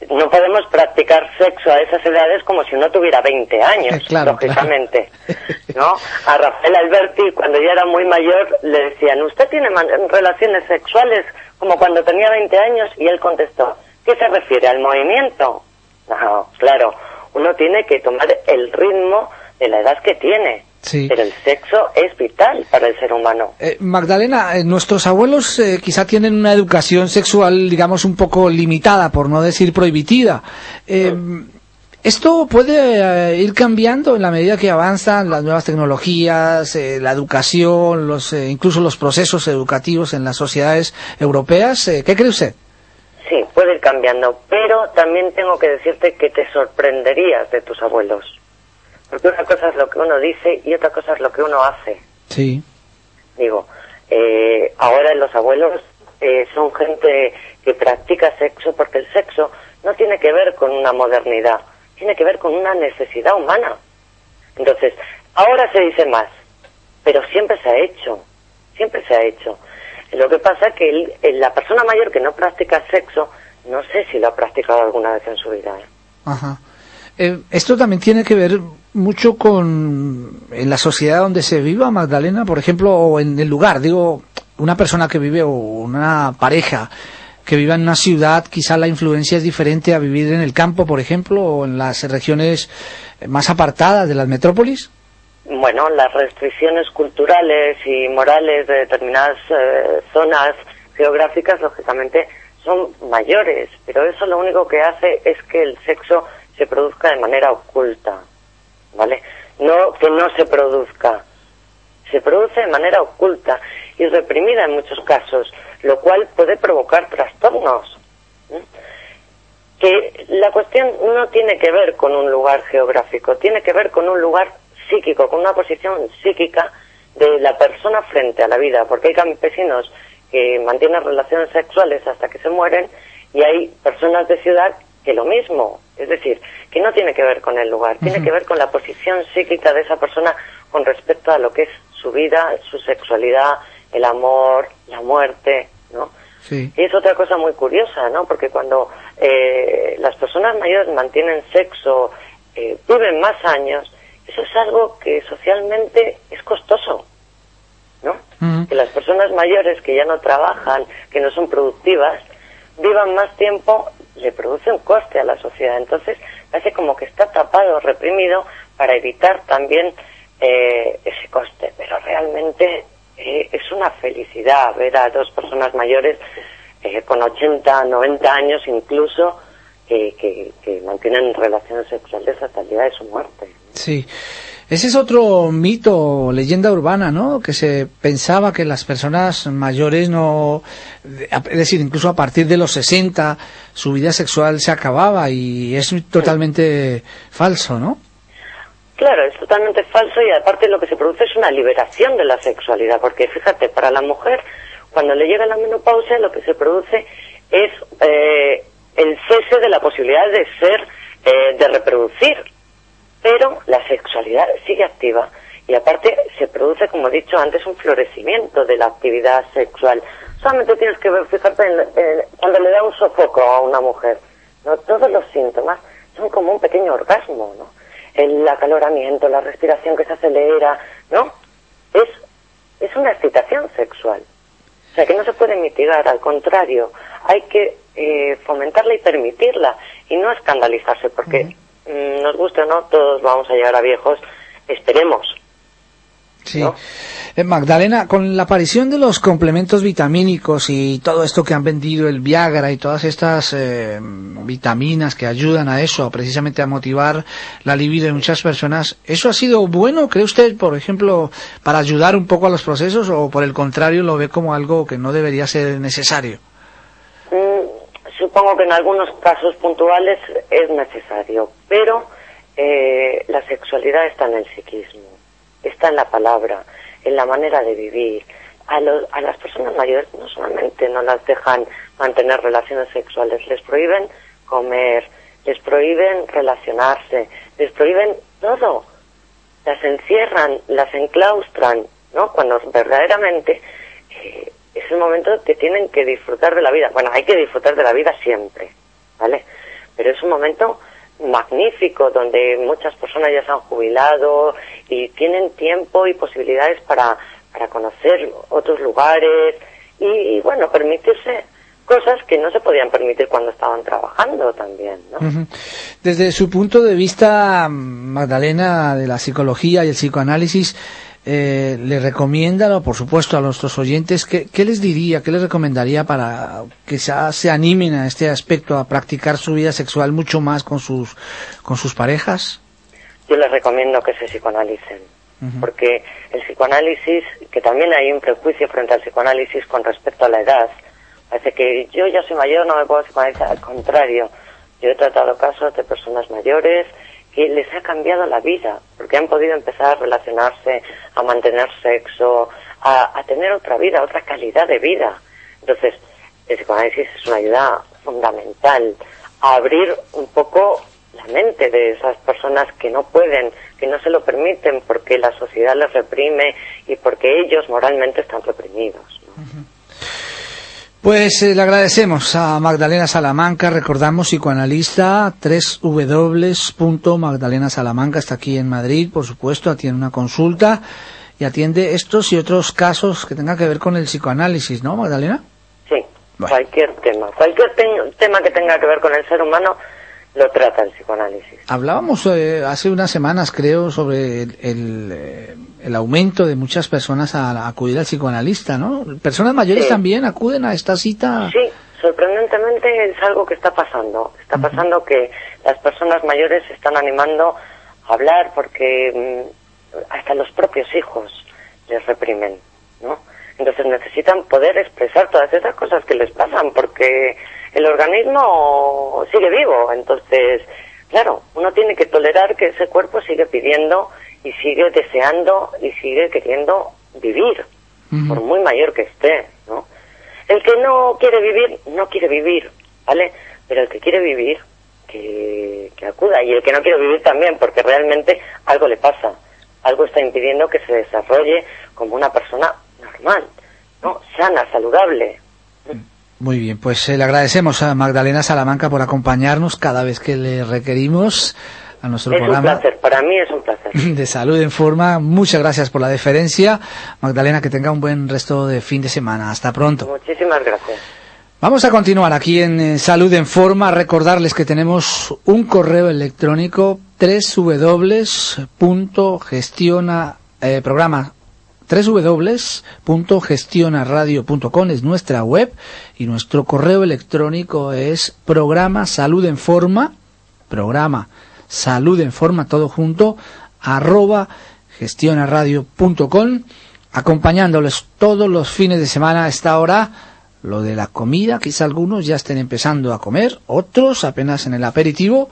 no podemos practicar sexo a esas edades como si uno tuviera 20 años, lógicamente. (laughs) ¿no? A Rafael Alberti, cuando ya era muy mayor, le decían, ¿usted tiene relaciones sexuales como cuando tenía 20 años? Y él contestó, ¿qué se refiere? ¿Al movimiento? No, claro, uno tiene que tomar el ritmo de la edad que tiene. Pero el sexo es vital para el ser humano. Eh, Magdalena, eh, nuestros abuelos eh, quizá tienen una educación sexual, digamos, un poco limitada, por no decir prohibitiva. ¿Esto puede ir cambiando en la medida que avanzan las nuevas tecnologías, la educación, los, incluso los procesos educativos en las sociedades europeas? ¿Qué cree usted? Sí, puede ir cambiando, pero también tengo que decirte que te sorprenderías de tus abuelos. Porque una cosa es lo que uno dice y otra cosa es lo que uno hace. Sí. Digo, eh, ahora los abuelos eh, son gente que practica sexo porque el sexo no tiene que ver con una modernidad, tiene que ver con una necesidad humana. Entonces, ahora se dice más, pero siempre se ha hecho, siempre se ha hecho. Lo que pasa es que la persona mayor que no practica sexo, no sé si lo ha practicado alguna vez en su vida. ¿eh? Ajá. Eh, esto también tiene que ver mucho con en la sociedad donde se viva, Magdalena, por ejemplo, o en el lugar. Digo, una persona que vive o una pareja que viva en una ciudad, quizá la influencia es diferente a vivir en el campo, por ejemplo, o en las regiones más apartadas de las metrópolis bueno, las restricciones culturales y morales de determinadas eh, zonas geográficas, lógicamente, son mayores, pero eso lo único que hace es que el sexo se produzca de manera oculta, ¿vale? No que no se produzca, se produce de manera oculta y reprimida en muchos casos, lo cual puede provocar trastornos. Que la cuestión no tiene que ver con un lugar geográfico, tiene que ver con un lugar psíquico, con una posición psíquica de la persona frente a la vida, porque hay campesinos que mantienen relaciones sexuales hasta que se mueren y hay personas de ciudad que lo mismo, es decir, que no tiene que ver con el lugar, tiene que ver con la posición psíquica de esa persona con respecto a lo que es su vida, su sexualidad, el amor, la muerte, ¿no? Sí. Y es otra cosa muy curiosa, ¿no? Porque cuando eh, las personas mayores mantienen sexo, eh, viven más años, eso es algo que socialmente es costoso, ¿no? Que las personas mayores que ya no trabajan, que no son productivas, vivan más tiempo, le produce un coste a la sociedad. Entonces, parece como que está tapado, reprimido, para evitar también eh, ese coste. Pero realmente eh, es una felicidad ver a dos personas mayores eh, con 80, 90 años incluso, que, que mantienen relaciones sexuales hasta el día de su muerte. Sí. Ese es otro mito, leyenda urbana, ¿no? Que se pensaba que las personas mayores no... Es decir, incluso a partir de los 60 su vida sexual se acababa y es totalmente falso, ¿no? Claro, es totalmente falso y aparte lo que se produce es una liberación de la sexualidad, porque fíjate, para la mujer, cuando le llega la menopausia, lo que se produce es eh, el cese de la posibilidad de ser, eh, de reproducir pero la sexualidad sigue activa y aparte se produce, como he dicho antes, un florecimiento de la actividad sexual. Solamente tienes que fijarte en, cuando le da un sofoco a una mujer, ¿no? todos los síntomas son como un pequeño orgasmo, ¿no? El acaloramiento, la respiración que se acelera, ¿no? Es, es una excitación sexual. O sea, que no se puede mitigar, al contrario, hay que eh, fomentarla y permitirla y no escandalizarse, porque nos guste o no, todos vamos a llegar a viejos, esperemos. Sí. Eh, Magdalena, con la aparición de los complementos vitamínicos y todo esto que han vendido, el Viagra y todas estas eh, vitaminas que ayudan a eso, precisamente a motivar la libido de muchas personas, ¿eso ha sido bueno, cree usted, por ejemplo, para ayudar un poco a los procesos o por el contrario lo ve como algo que no debería ser necesario? Supongo que en algunos casos puntuales es necesario, pero eh, la sexualidad está en el psiquismo, está en la palabra, en la manera de vivir. A, a las personas mayores no solamente no las dejan mantener relaciones sexuales, les prohíben comer, les prohíben relacionarse, les prohíben todo. Las encierran, las enclaustran, ¿no? Cuando verdaderamente eh, es el momento que tienen que disfrutar de la vida. Bueno, hay que disfrutar de la vida siempre, ¿vale? Pero es un momento magnífico donde muchas personas ya se han jubilado y tienen tiempo y posibilidades para, para conocer otros lugares y, bueno, permitirse cosas que no se podían permitir cuando estaban trabajando también. ¿no? Desde su punto de vista, Magdalena, de la psicología y el psicoanálisis, eh, le recomienda, por supuesto, a nuestros oyentes, ¿qué, ¿qué, les diría, qué les recomendaría para que se, se, animen a este aspecto, a practicar su vida sexual mucho más con sus, con sus parejas? Yo les recomiendo que se psicoanalicen, uh -huh. porque el psicoanálisis, que también hay un prejuicio frente al psicoanálisis con respecto a la edad, parece que yo ya soy mayor, no me puedo psicoanalizar, al contrario, yo he tratado casos de personas mayores que les ha cambiado la vida, porque han podido empezar a relacionarse, a mantener sexo, a, tener otra vida, otra calidad de vida. Entonces, el psicoanálisis es una ayuda fundamental a abrir un poco la mente de esas personas que no pueden, que no se lo permiten porque la sociedad les reprime y porque ellos moralmente están reprimidos. Pues eh, le agradecemos a Magdalena Salamanca, recordamos psicoanalista, 3W Magdalena Salamanca está aquí en Madrid, por supuesto, atiende una consulta y atiende estos y otros casos que tengan que ver con el psicoanálisis, ¿no, Magdalena? Sí, bueno. cualquier tema, cualquier te tema que tenga que ver con el ser humano lo trata el psicoanálisis. Hablábamos eh, hace unas semanas, creo, sobre el, el, eh, el, aumento de muchas personas a, a, acudir al psicoanalista, ¿no? Personas mayores sí. también acuden a esta cita. Sí, sorprendentemente es algo que está pasando. Está pasando uh -huh. que las personas mayores se están animando a hablar porque mmm, hasta los propios hijos les reprimen, ¿no? Entonces necesitan poder expresar todas esas cosas que les pasan porque el organismo sigue vivo. Entonces, claro, uno tiene que tolerar que ese cuerpo sigue pidiendo y sigue deseando y sigue queriendo vivir, uh -huh. por muy mayor que esté, ¿no? El que no quiere vivir, no quiere vivir, ¿vale? Pero el que quiere vivir, que, que acuda. Y el que no quiere vivir también, porque realmente algo le pasa. Algo está impidiendo que se desarrolle como una persona normal, ¿no? Sana, saludable. Muy bien, pues eh, le agradecemos a Magdalena Salamanca por acompañarnos cada vez que le requerimos a nuestro es programa. Es un placer, para mí es un placer. (laughs) De salud en forma, muchas gracias por la deferencia. Magdalena, que tenga un buen resto de fin de semana. Hasta pronto. Muchísimas gracias. Vamos a continuar aquí en eh, Salud en Forma. Recordarles que tenemos un correo electrónico www.gestiona eh, programa www.gestionaradio.com es nuestra web y nuestro correo electrónico es programa salud en forma, programa salud en forma todo junto, arroba gestionaradio.com, acompañándoles todos los fines de semana a esta hora, lo de la comida, quizá algunos ya estén empezando a comer, otros apenas en el aperitivo,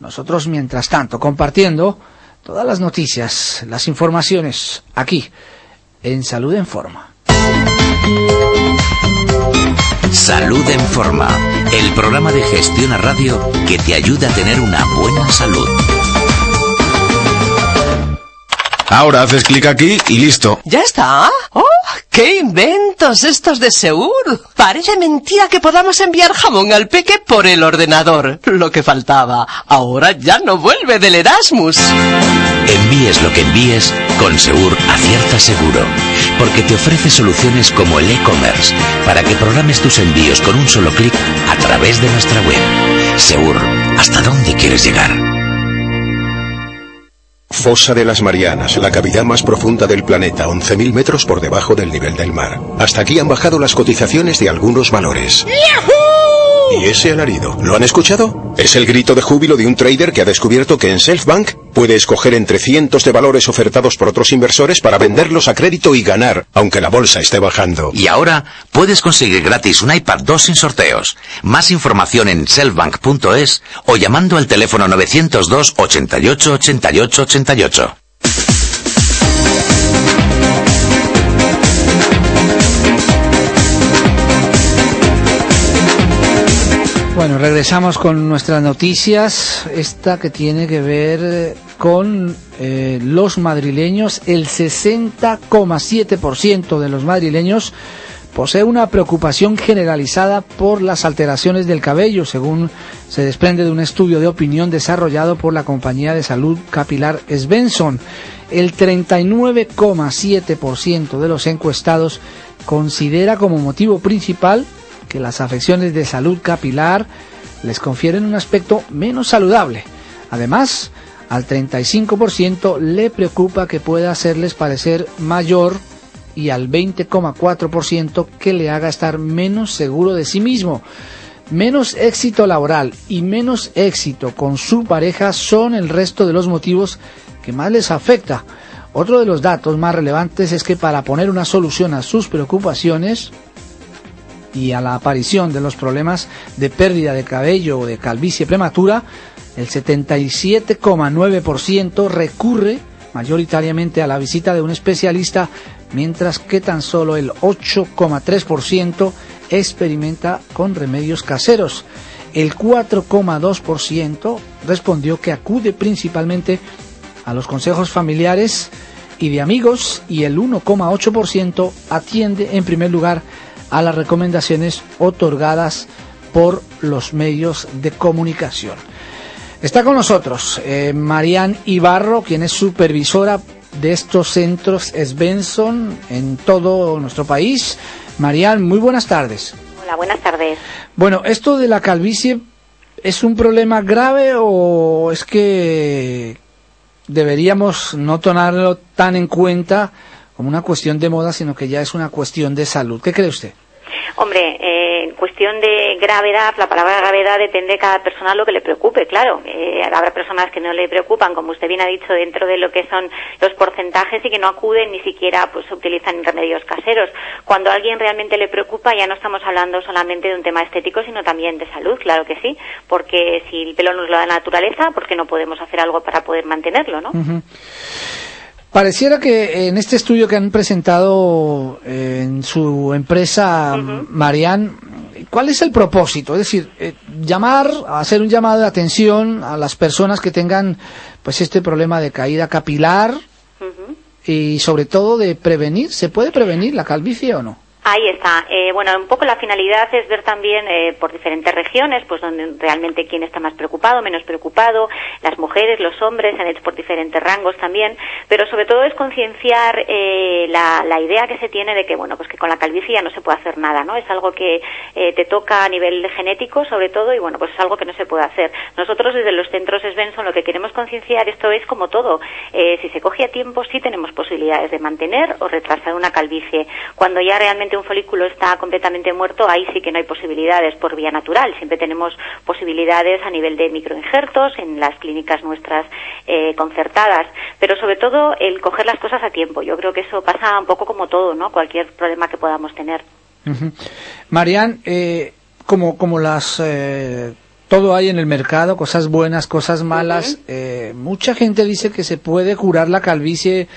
nosotros mientras tanto compartiendo todas las noticias, las informaciones aquí en Salud en Forma. Salud en Forma, el programa de gestión a radio que te ayuda a tener una buena salud. Ahora haces clic aquí y listo. ¿Ya está? ¡Oh! ¡Qué inventos estos de Seur! Parece mentira que podamos enviar jamón al peque por el ordenador. Lo que faltaba. Ahora ya no vuelve del Erasmus. Envíes lo que envíes, con Seur acierta seguro. Porque te ofrece soluciones como el e-commerce para que programes tus envíos con un solo clic a través de nuestra web. Seur, ¿hasta dónde quieres llegar? Fosa de las Marianas, la cavidad más profunda del planeta, 11.000 metros por debajo del nivel del mar. Hasta aquí han bajado las cotizaciones de algunos valores. ¡Yahoo! ¿Y ese alarido? ¿Lo han escuchado? Es el grito de júbilo de un trader que ha descubierto que en Selfbank puede escoger entre cientos de valores ofertados por otros inversores para venderlos a crédito y ganar, aunque la bolsa esté bajando. Y ahora puedes conseguir gratis un iPad 2 sin sorteos. Más información en selfbank.es o llamando al teléfono 902 88 88 88. Bueno, regresamos con nuestras noticias. Esta que tiene que ver con eh, los madrileños. El 60,7% de los madrileños posee una preocupación generalizada por las alteraciones del cabello, según se desprende de un estudio de opinión desarrollado por la compañía de salud capilar Svensson. El 39,7% de los encuestados considera como motivo principal que las afecciones de salud capilar les confieren un aspecto menos saludable. Además, al 35% le preocupa que pueda hacerles parecer mayor y al 20,4% que le haga estar menos seguro de sí mismo. Menos éxito laboral y menos éxito con su pareja son el resto de los motivos que más les afecta. Otro de los datos más relevantes es que para poner una solución a sus preocupaciones, y a la aparición de los problemas de pérdida de cabello o de calvicie prematura, el 77,9% recurre mayoritariamente a la visita de un especialista, mientras que tan solo el 8,3% experimenta con remedios caseros. El 4,2% respondió que acude principalmente a los consejos familiares y de amigos y el 1,8% atiende en primer lugar a las recomendaciones otorgadas por los medios de comunicación. Está con nosotros eh, Marian Ibarro, quien es supervisora de estos centros Svensson en todo nuestro país. Marian, muy buenas tardes. Hola, buenas tardes. Bueno, esto de la calvicie es un problema grave o es que deberíamos no tomarlo tan en cuenta como una cuestión de moda, sino que ya es una cuestión de salud. ¿Qué cree usted? Hombre, eh, en cuestión de gravedad, la palabra gravedad depende de cada persona lo que le preocupe, claro. Eh, habrá personas que no le preocupan, como usted bien ha dicho, dentro de lo que son los porcentajes y que no acuden ni siquiera pues utilizan remedios caseros. Cuando a alguien realmente le preocupa, ya no estamos hablando solamente de un tema estético, sino también de salud, claro que sí, porque si el pelo nos lo da la naturaleza, ¿por qué no podemos hacer algo para poder mantenerlo, no? Pareciera que en este estudio que han presentado eh, en su empresa, Marian, ¿cuál es el propósito? Es decir, eh, llamar, hacer un llamado de atención a las personas que tengan pues este problema de caída capilar y sobre todo de prevenir. ¿Se puede prevenir la calvicie o no? Ahí está. Eh, bueno, un poco la finalidad es ver también eh, por diferentes regiones, pues donde realmente quién está más preocupado, menos preocupado, las mujeres, los hombres, se han hecho por diferentes rangos también, pero sobre todo es concienciar eh, la, idea que se tiene de que, bueno, pues que con la calvicie ya no se puede hacer nada, ¿no? Es algo que te toca a nivel genético, sobre todo, y bueno, pues es algo que no se puede hacer. Nosotros desde los centros Svensson lo que queremos concienciar, esto es como todo, si se coge a tiempo sí tenemos posibilidades de mantener o retrasar una calvicie. Cuando ya realmente un folículo está completamente muerto, ahí sí que no hay posibilidades por vía natural. Siempre tenemos posibilidades a nivel de microinjertos en las clínicas nuestras eh, concertadas, pero sobre todo el coger las cosas a tiempo. Yo creo que eso pasa un poco como todo, ¿no? Cualquier problema que podamos tener. Marian, eh, como, como las... Eh, todo hay en el mercado, cosas buenas, cosas malas. mucha gente dice que se puede curar la calvicie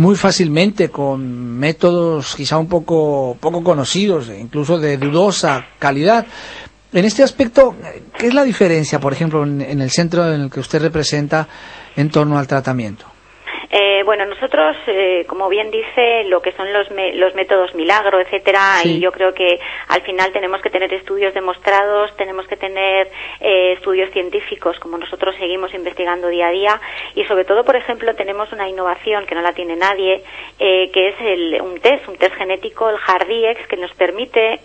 muy fácilmente con métodos quizá un poco, poco conocidos, incluso de dudosa calidad. En este aspecto, ¿qué es la diferencia, por ejemplo, en el centro en el que usted representa en torno al tratamiento? Eh, bueno, nosotros, eh, como bien dice, lo que son los, los métodos milagro, etcétera, y yo creo que al final tenemos que tener estudios demostrados, tenemos que tener eh, estudios científicos, como nosotros seguimos investigando día a día, y sobre todo, por ejemplo, tenemos una innovación que no la tiene nadie, que es el, un test, un test genético, el HARDIEX, que nos permite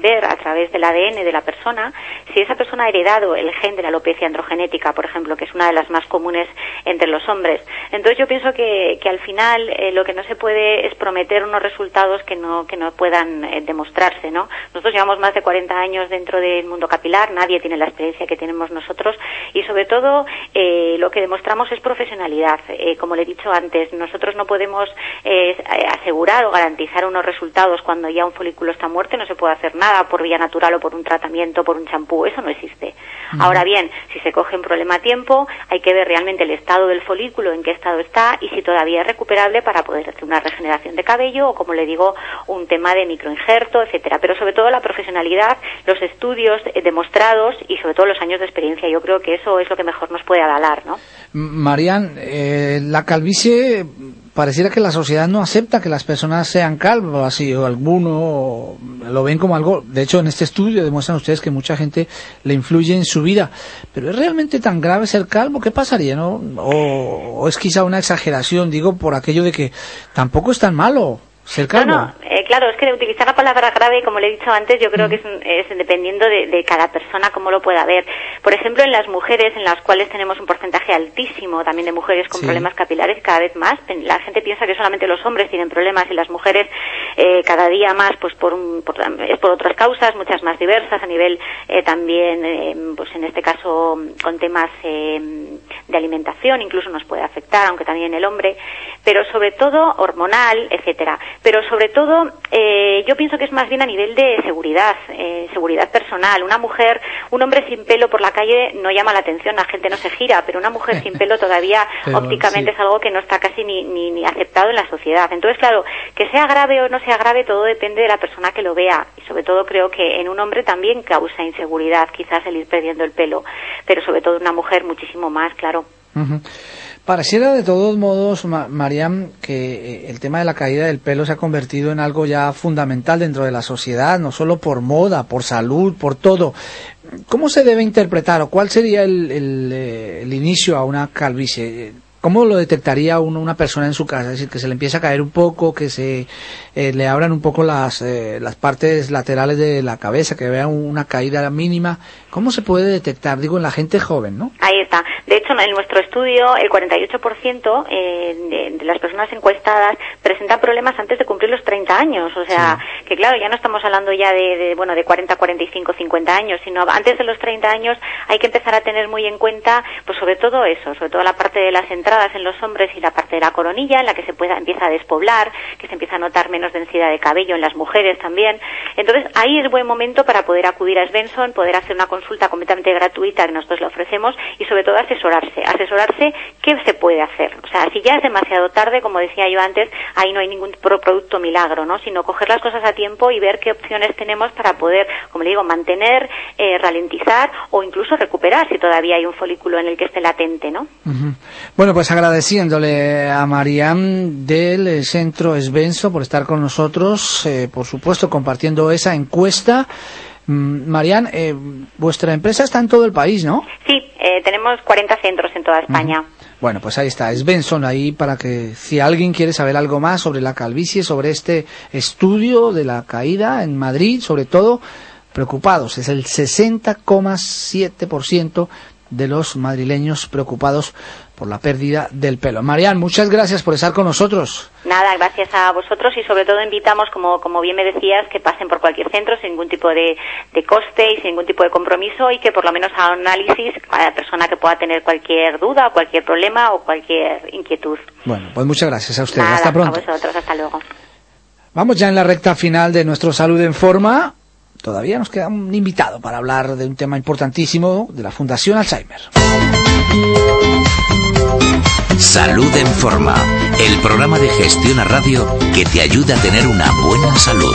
ver a través del ADN de la persona si esa persona ha heredado el gen de la alopecia androgenética, por ejemplo, que es una de las más comunes entre los hombres. Entonces yo pienso pienso que, que al final eh, lo que no se puede es prometer unos resultados que no, que no puedan eh, demostrarse, ¿no? Nosotros llevamos más de 40 años dentro del mundo capilar, nadie tiene la experiencia que tenemos nosotros y sobre todo eh, lo que demostramos es profesionalidad. Como le he dicho antes, nosotros no podemos eh, asegurar o garantizar unos resultados cuando ya un folículo está muerto, no se puede hacer nada por vía natural o por un tratamiento, por un champú, eso no existe. Ahora bien, si se coge un problema a tiempo, hay que ver realmente el estado del folículo, en qué estado está y si todavía es recuperable para poder hacer una regeneración de cabello o, como le digo, un tema de microinjerto, etcétera. Pero sobre todo la profesionalidad, los estudios eh, demostrados y sobre todo los años de experiencia. Yo creo que eso es lo que mejor nos puede avalar, ¿no? Marian, eh, la calvicie pareciera que la sociedad no acepta que las personas sean calvas, así, o alguno lo ven como algo. De hecho, en este estudio demuestran ustedes que mucha gente le influye en su vida. Pero ¿es realmente tan grave ser calvo? ¿Qué pasaría, no? O, o es quizá una exageración, digo, por aquello de que tampoco es tan malo ser calvo. No, no, eh, claro, es que utilizar la palabra grave, como le he dicho antes, yo creo que es, es dependiendo de, de, cada persona cómo lo pueda ver. Por ejemplo, en las mujeres, en las cuales tenemos un porcentaje altísimo también de mujeres con Sí. problemas capilares, cada vez más, la gente piensa que solamente los hombres tienen problemas y las mujeres eh, cada día más, pues por, un, por- es por otras causas, muchas más diversas, a nivel eh, también, eh, pues en este caso, con temas de alimentación, incluso nos puede afectar, aunque también el hombre, pero sobre todo hormonal, etcétera. Pero sobre todo, eh, yo pienso que es más bien a nivel de seguridad, eh, seguridad personal. Una mujer, un hombre sin pelo por la calle no llama la atención, la gente no se gira, pero una mujer sin pelo todavía (laughs) Pero, ópticamente sí. es algo que no está casi ni, ni, ni aceptado en la sociedad. Entonces, claro, que sea grave o no sea grave, todo depende de la persona que lo vea. Y sobre todo creo que en un hombre también causa inseguridad, quizás el ir perdiendo el pelo, pero sobre todo en una mujer muchísimo más, claro. Pareciera de todos modos, Ma- Mariam, que eh, el tema de la caída del pelo se ha convertido en algo ya fundamental dentro de la sociedad, no solo por moda, por salud, por todo. ¿Cómo se debe interpretar o cuál sería el, el, eh, el inicio a una calvicie? ¿Cómo lo detectaría uno, una persona en su casa? Es decir, que se le empieza a caer un poco, que se eh, le abran un poco las, eh, las partes laterales de la cabeza, que vea una caída mínima. ¿Cómo se puede detectar? Digo, en la gente joven, ¿no? Ahí está. De hecho, en nuestro estudio, el 48% eh, de, las personas encuestadas presentan problemas antes de cumplir los 30 años. O sea, que claro, ya no estamos hablando ya de, de, bueno, de 40, 45, 50 años, sino antes de los 30 años hay que empezar a tener muy en cuenta, pues sobre todo eso, sobre todo la parte de las en los hombres y la parte de la coronilla, en la que se pueda, empieza a despoblar, que se empieza a notar menos densidad de cabello en las mujeres también. Entonces, ahí es buen momento para poder acudir a Svensson, poder hacer una consulta completamente gratuita que nosotros le ofrecemos y sobre todo asesorarse, asesorarse qué se puede hacer. O sea, si ya es demasiado tarde, como decía yo antes, ahí no hay ningún pro- producto milagro, ¿no? Sino coger las cosas a tiempo y ver qué opciones tenemos para poder, como le digo, mantener, eh, ralentizar o incluso recuperar si todavía hay un folículo en el que esté latente, ¿no? Bueno, pues agradeciéndole a Mariam del eh, Centro Esbenso por estar con nosotros, eh, por supuesto compartiendo esa encuesta. Mm, Marian, eh, vuestra empresa está en todo el país, ¿no? Sí, eh, tenemos 40 centros en toda España. Bueno, pues ahí está, Svensson ahí para que si alguien quiere saber algo más sobre la calvicie, sobre este estudio de la caída en Madrid, sobre todo, preocupados. Es el 60,7% de los madrileños preocupados por la pérdida del pelo. Marian, muchas gracias por estar con nosotros. Nada, gracias a vosotros y sobre todo invitamos, como, como bien me decías, que pasen por cualquier centro sin ningún tipo de, de coste y sin ningún tipo de compromiso y que por lo menos hagan análisis a la persona que pueda tener cualquier duda, o cualquier problema o cualquier inquietud. Bueno, pues muchas gracias a usted. Nada, Hasta pronto. A vosotros, hasta luego. Vamos ya en la recta final de nuestro Salud en Forma. Todavía nos queda un invitado para hablar de un tema importantísimo de la Fundación Alzheimer. Salud en Forma, el programa de gestión a radio que te ayuda a tener una buena salud.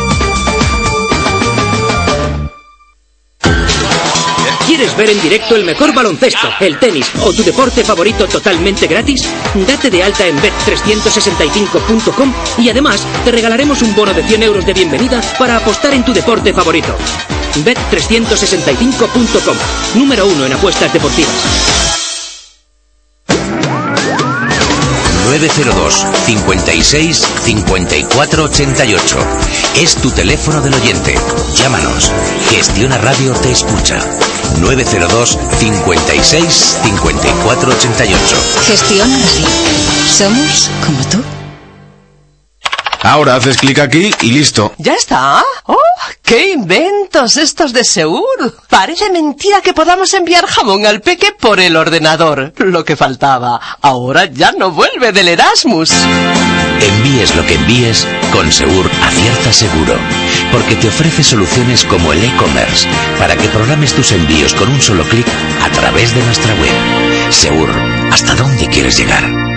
¿Quieres ver en directo el mejor baloncesto, el tenis o tu deporte favorito totalmente gratis? Date de alta en bet365.com y además te regalaremos un bono de 100 euros de bienvenida para apostar en tu deporte favorito. Bet365.com, número uno en apuestas deportivas. 902 56 54 88. Es tu teléfono del oyente. Llámanos. Gestiona Radio te escucha. 902 56 54 88. Gestiona Radio. Somos como tú. Ahora haces clic aquí y listo. ¿Ya está? ¡Oh! ¡Qué inventos estos de Seur! Parece mentira que podamos enviar jamón al peque por el ordenador. Lo que faltaba. Ahora ya no vuelve del Erasmus. Envíes lo que envíes, con Seur acierta seguro. Porque te ofrece soluciones como el e-commerce, para que programes tus envíos con un solo clic a través de nuestra web. Seur, ¿hasta dónde quieres llegar?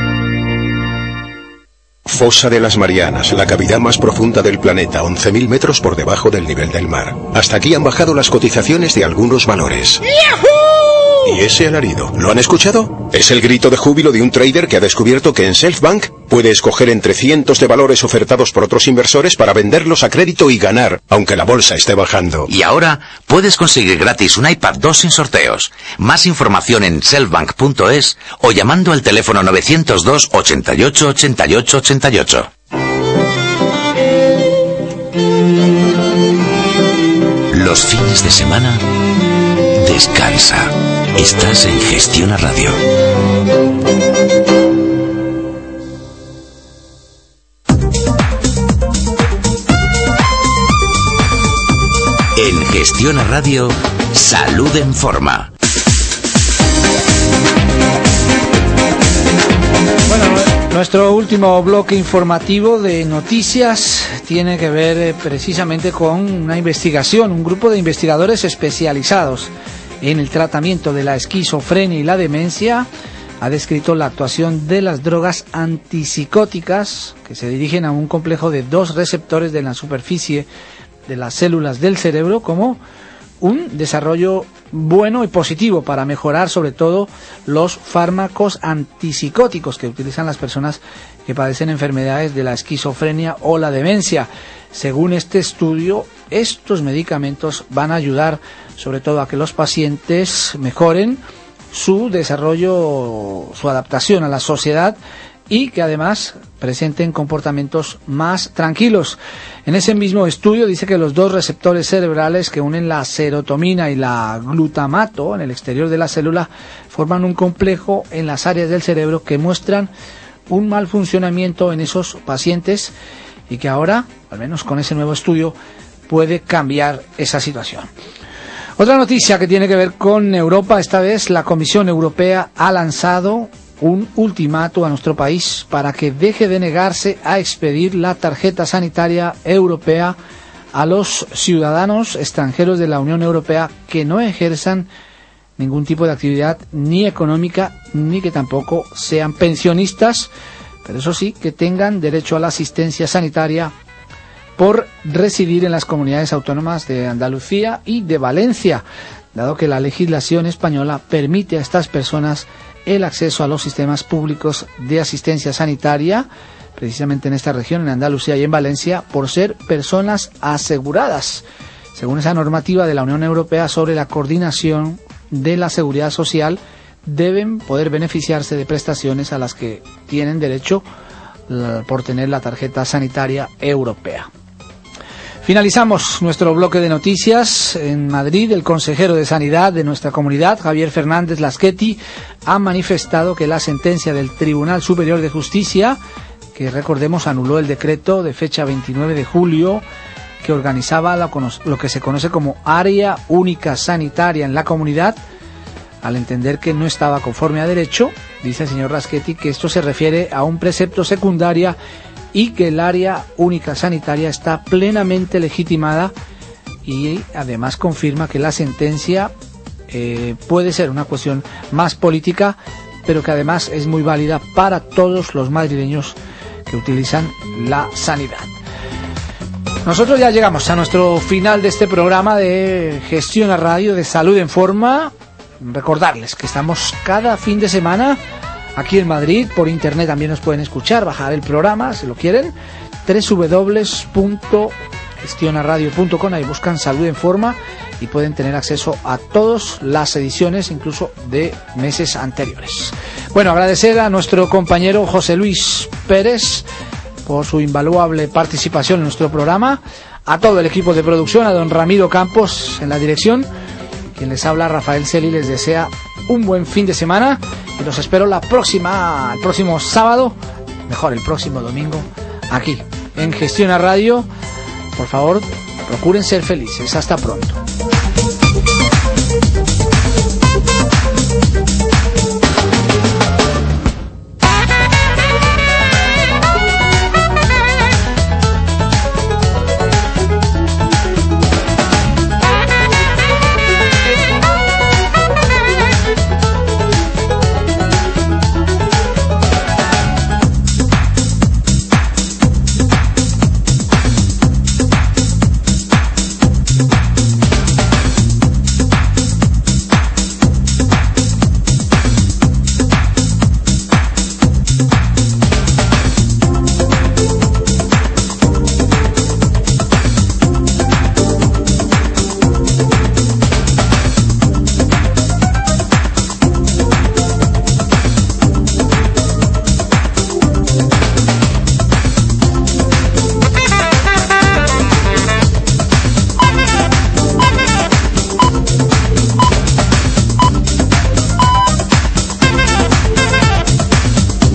Fosa de las Marianas, la cavidad más profunda del planeta, 11.000 metros por debajo del nivel del mar. Hasta aquí han bajado las cotizaciones de algunos valores. ¿Y ese alarido? ¿Lo han escuchado? Es el grito de júbilo de un trader que ha descubierto que en Selfbank puede escoger entre cientos de valores ofertados por otros inversores para venderlos a crédito y ganar, aunque la bolsa esté bajando. Y ahora puedes conseguir gratis un iPad 2 sin sorteos. Más información en selfbank.es o llamando al teléfono 902 88 88 88. Los fines de semana, descansa. Estás en Gestiona Radio. En Gestiona Radio, Salud en Forma. Bueno, nuestro último bloque informativo de noticias tiene que ver eh, precisamente con una investigación, un grupo de investigadores especializados en el tratamiento de la esquizofrenia y la demencia ha descrito la actuación de las drogas antipsicóticas que se dirigen a un complejo de dos receptores de la superficie de las células del cerebro como un desarrollo bueno y positivo para mejorar sobre todo los fármacos antipsicóticos que utilizan las personas que padecen enfermedades de la esquizofrenia o la demencia. Según este estudio, estos medicamentos van a ayudar sobre todo a que los pacientes mejoren su desarrollo, su adaptación a la sociedad y que además presenten comportamientos más tranquilos. En ese mismo estudio dice que los dos receptores cerebrales que unen la serotonina y la glutamato en el exterior de la célula forman un complejo en las áreas del cerebro que muestran un mal funcionamiento en esos pacientes y que ahora, al menos con ese nuevo estudio, puede cambiar esa situación. Otra noticia que tiene que ver con Europa, esta vez la Comisión Europea ha lanzado un ultimato a nuestro país para que deje de negarse a expedir la tarjeta sanitaria europea a los ciudadanos extranjeros de la Unión Europea que no ejerzan ningún tipo de actividad ni económica ni que tampoco sean pensionistas, pero eso sí, que tengan derecho a la asistencia sanitaria por residir en las comunidades autónomas de Andalucía y de Valencia, dado que la legislación española permite a estas personas el acceso a los sistemas públicos de asistencia sanitaria, precisamente en esta región, en Andalucía y en Valencia, por ser personas aseguradas, según esa normativa de la Unión Europea sobre la coordinación de la seguridad social, deben poder beneficiarse de prestaciones a las que tienen derecho por tener la tarjeta sanitaria europea. Finalizamos nuestro bloque de noticias. En Madrid, el consejero de Sanidad de nuestra comunidad, Javier Fernández Lasqueti, ha manifestado que la sentencia del Tribunal Superior de Justicia, que recordemos anuló el decreto de fecha 29 de julio, que organizaba lo que se conoce como área única sanitaria en la comunidad, al entender que no estaba conforme a derecho, dice el señor Lasqueti que esto se refiere a un precepto secundaria y que el área única sanitaria está plenamente legitimada y además confirma que la sentencia eh, puede ser una cuestión más política, pero que además es muy válida para todos los madrileños que utilizan la sanidad. Nosotros ya llegamos a nuestro final de este programa de Gestión a Radio de Salud en Forma. Recordarles que estamos cada fin de semana aquí en Madrid. Por internet también nos pueden escuchar, bajar el programa si lo quieren. www.gestionaradio.com, ahí buscan Salud en Forma y pueden tener acceso a todas las ediciones, incluso de meses anteriores. Bueno, agradecer a nuestro compañero José Luis Pérez por su invaluable participación en nuestro programa, a todo el equipo de producción, a don Ramiro Campos en la dirección, quien les habla Rafael Celi les desea un buen fin de semana y los espero la próxima, el próximo sábado, mejor el próximo domingo, aquí en Gestión a Radio. Por favor, procuren ser felices. Hasta pronto.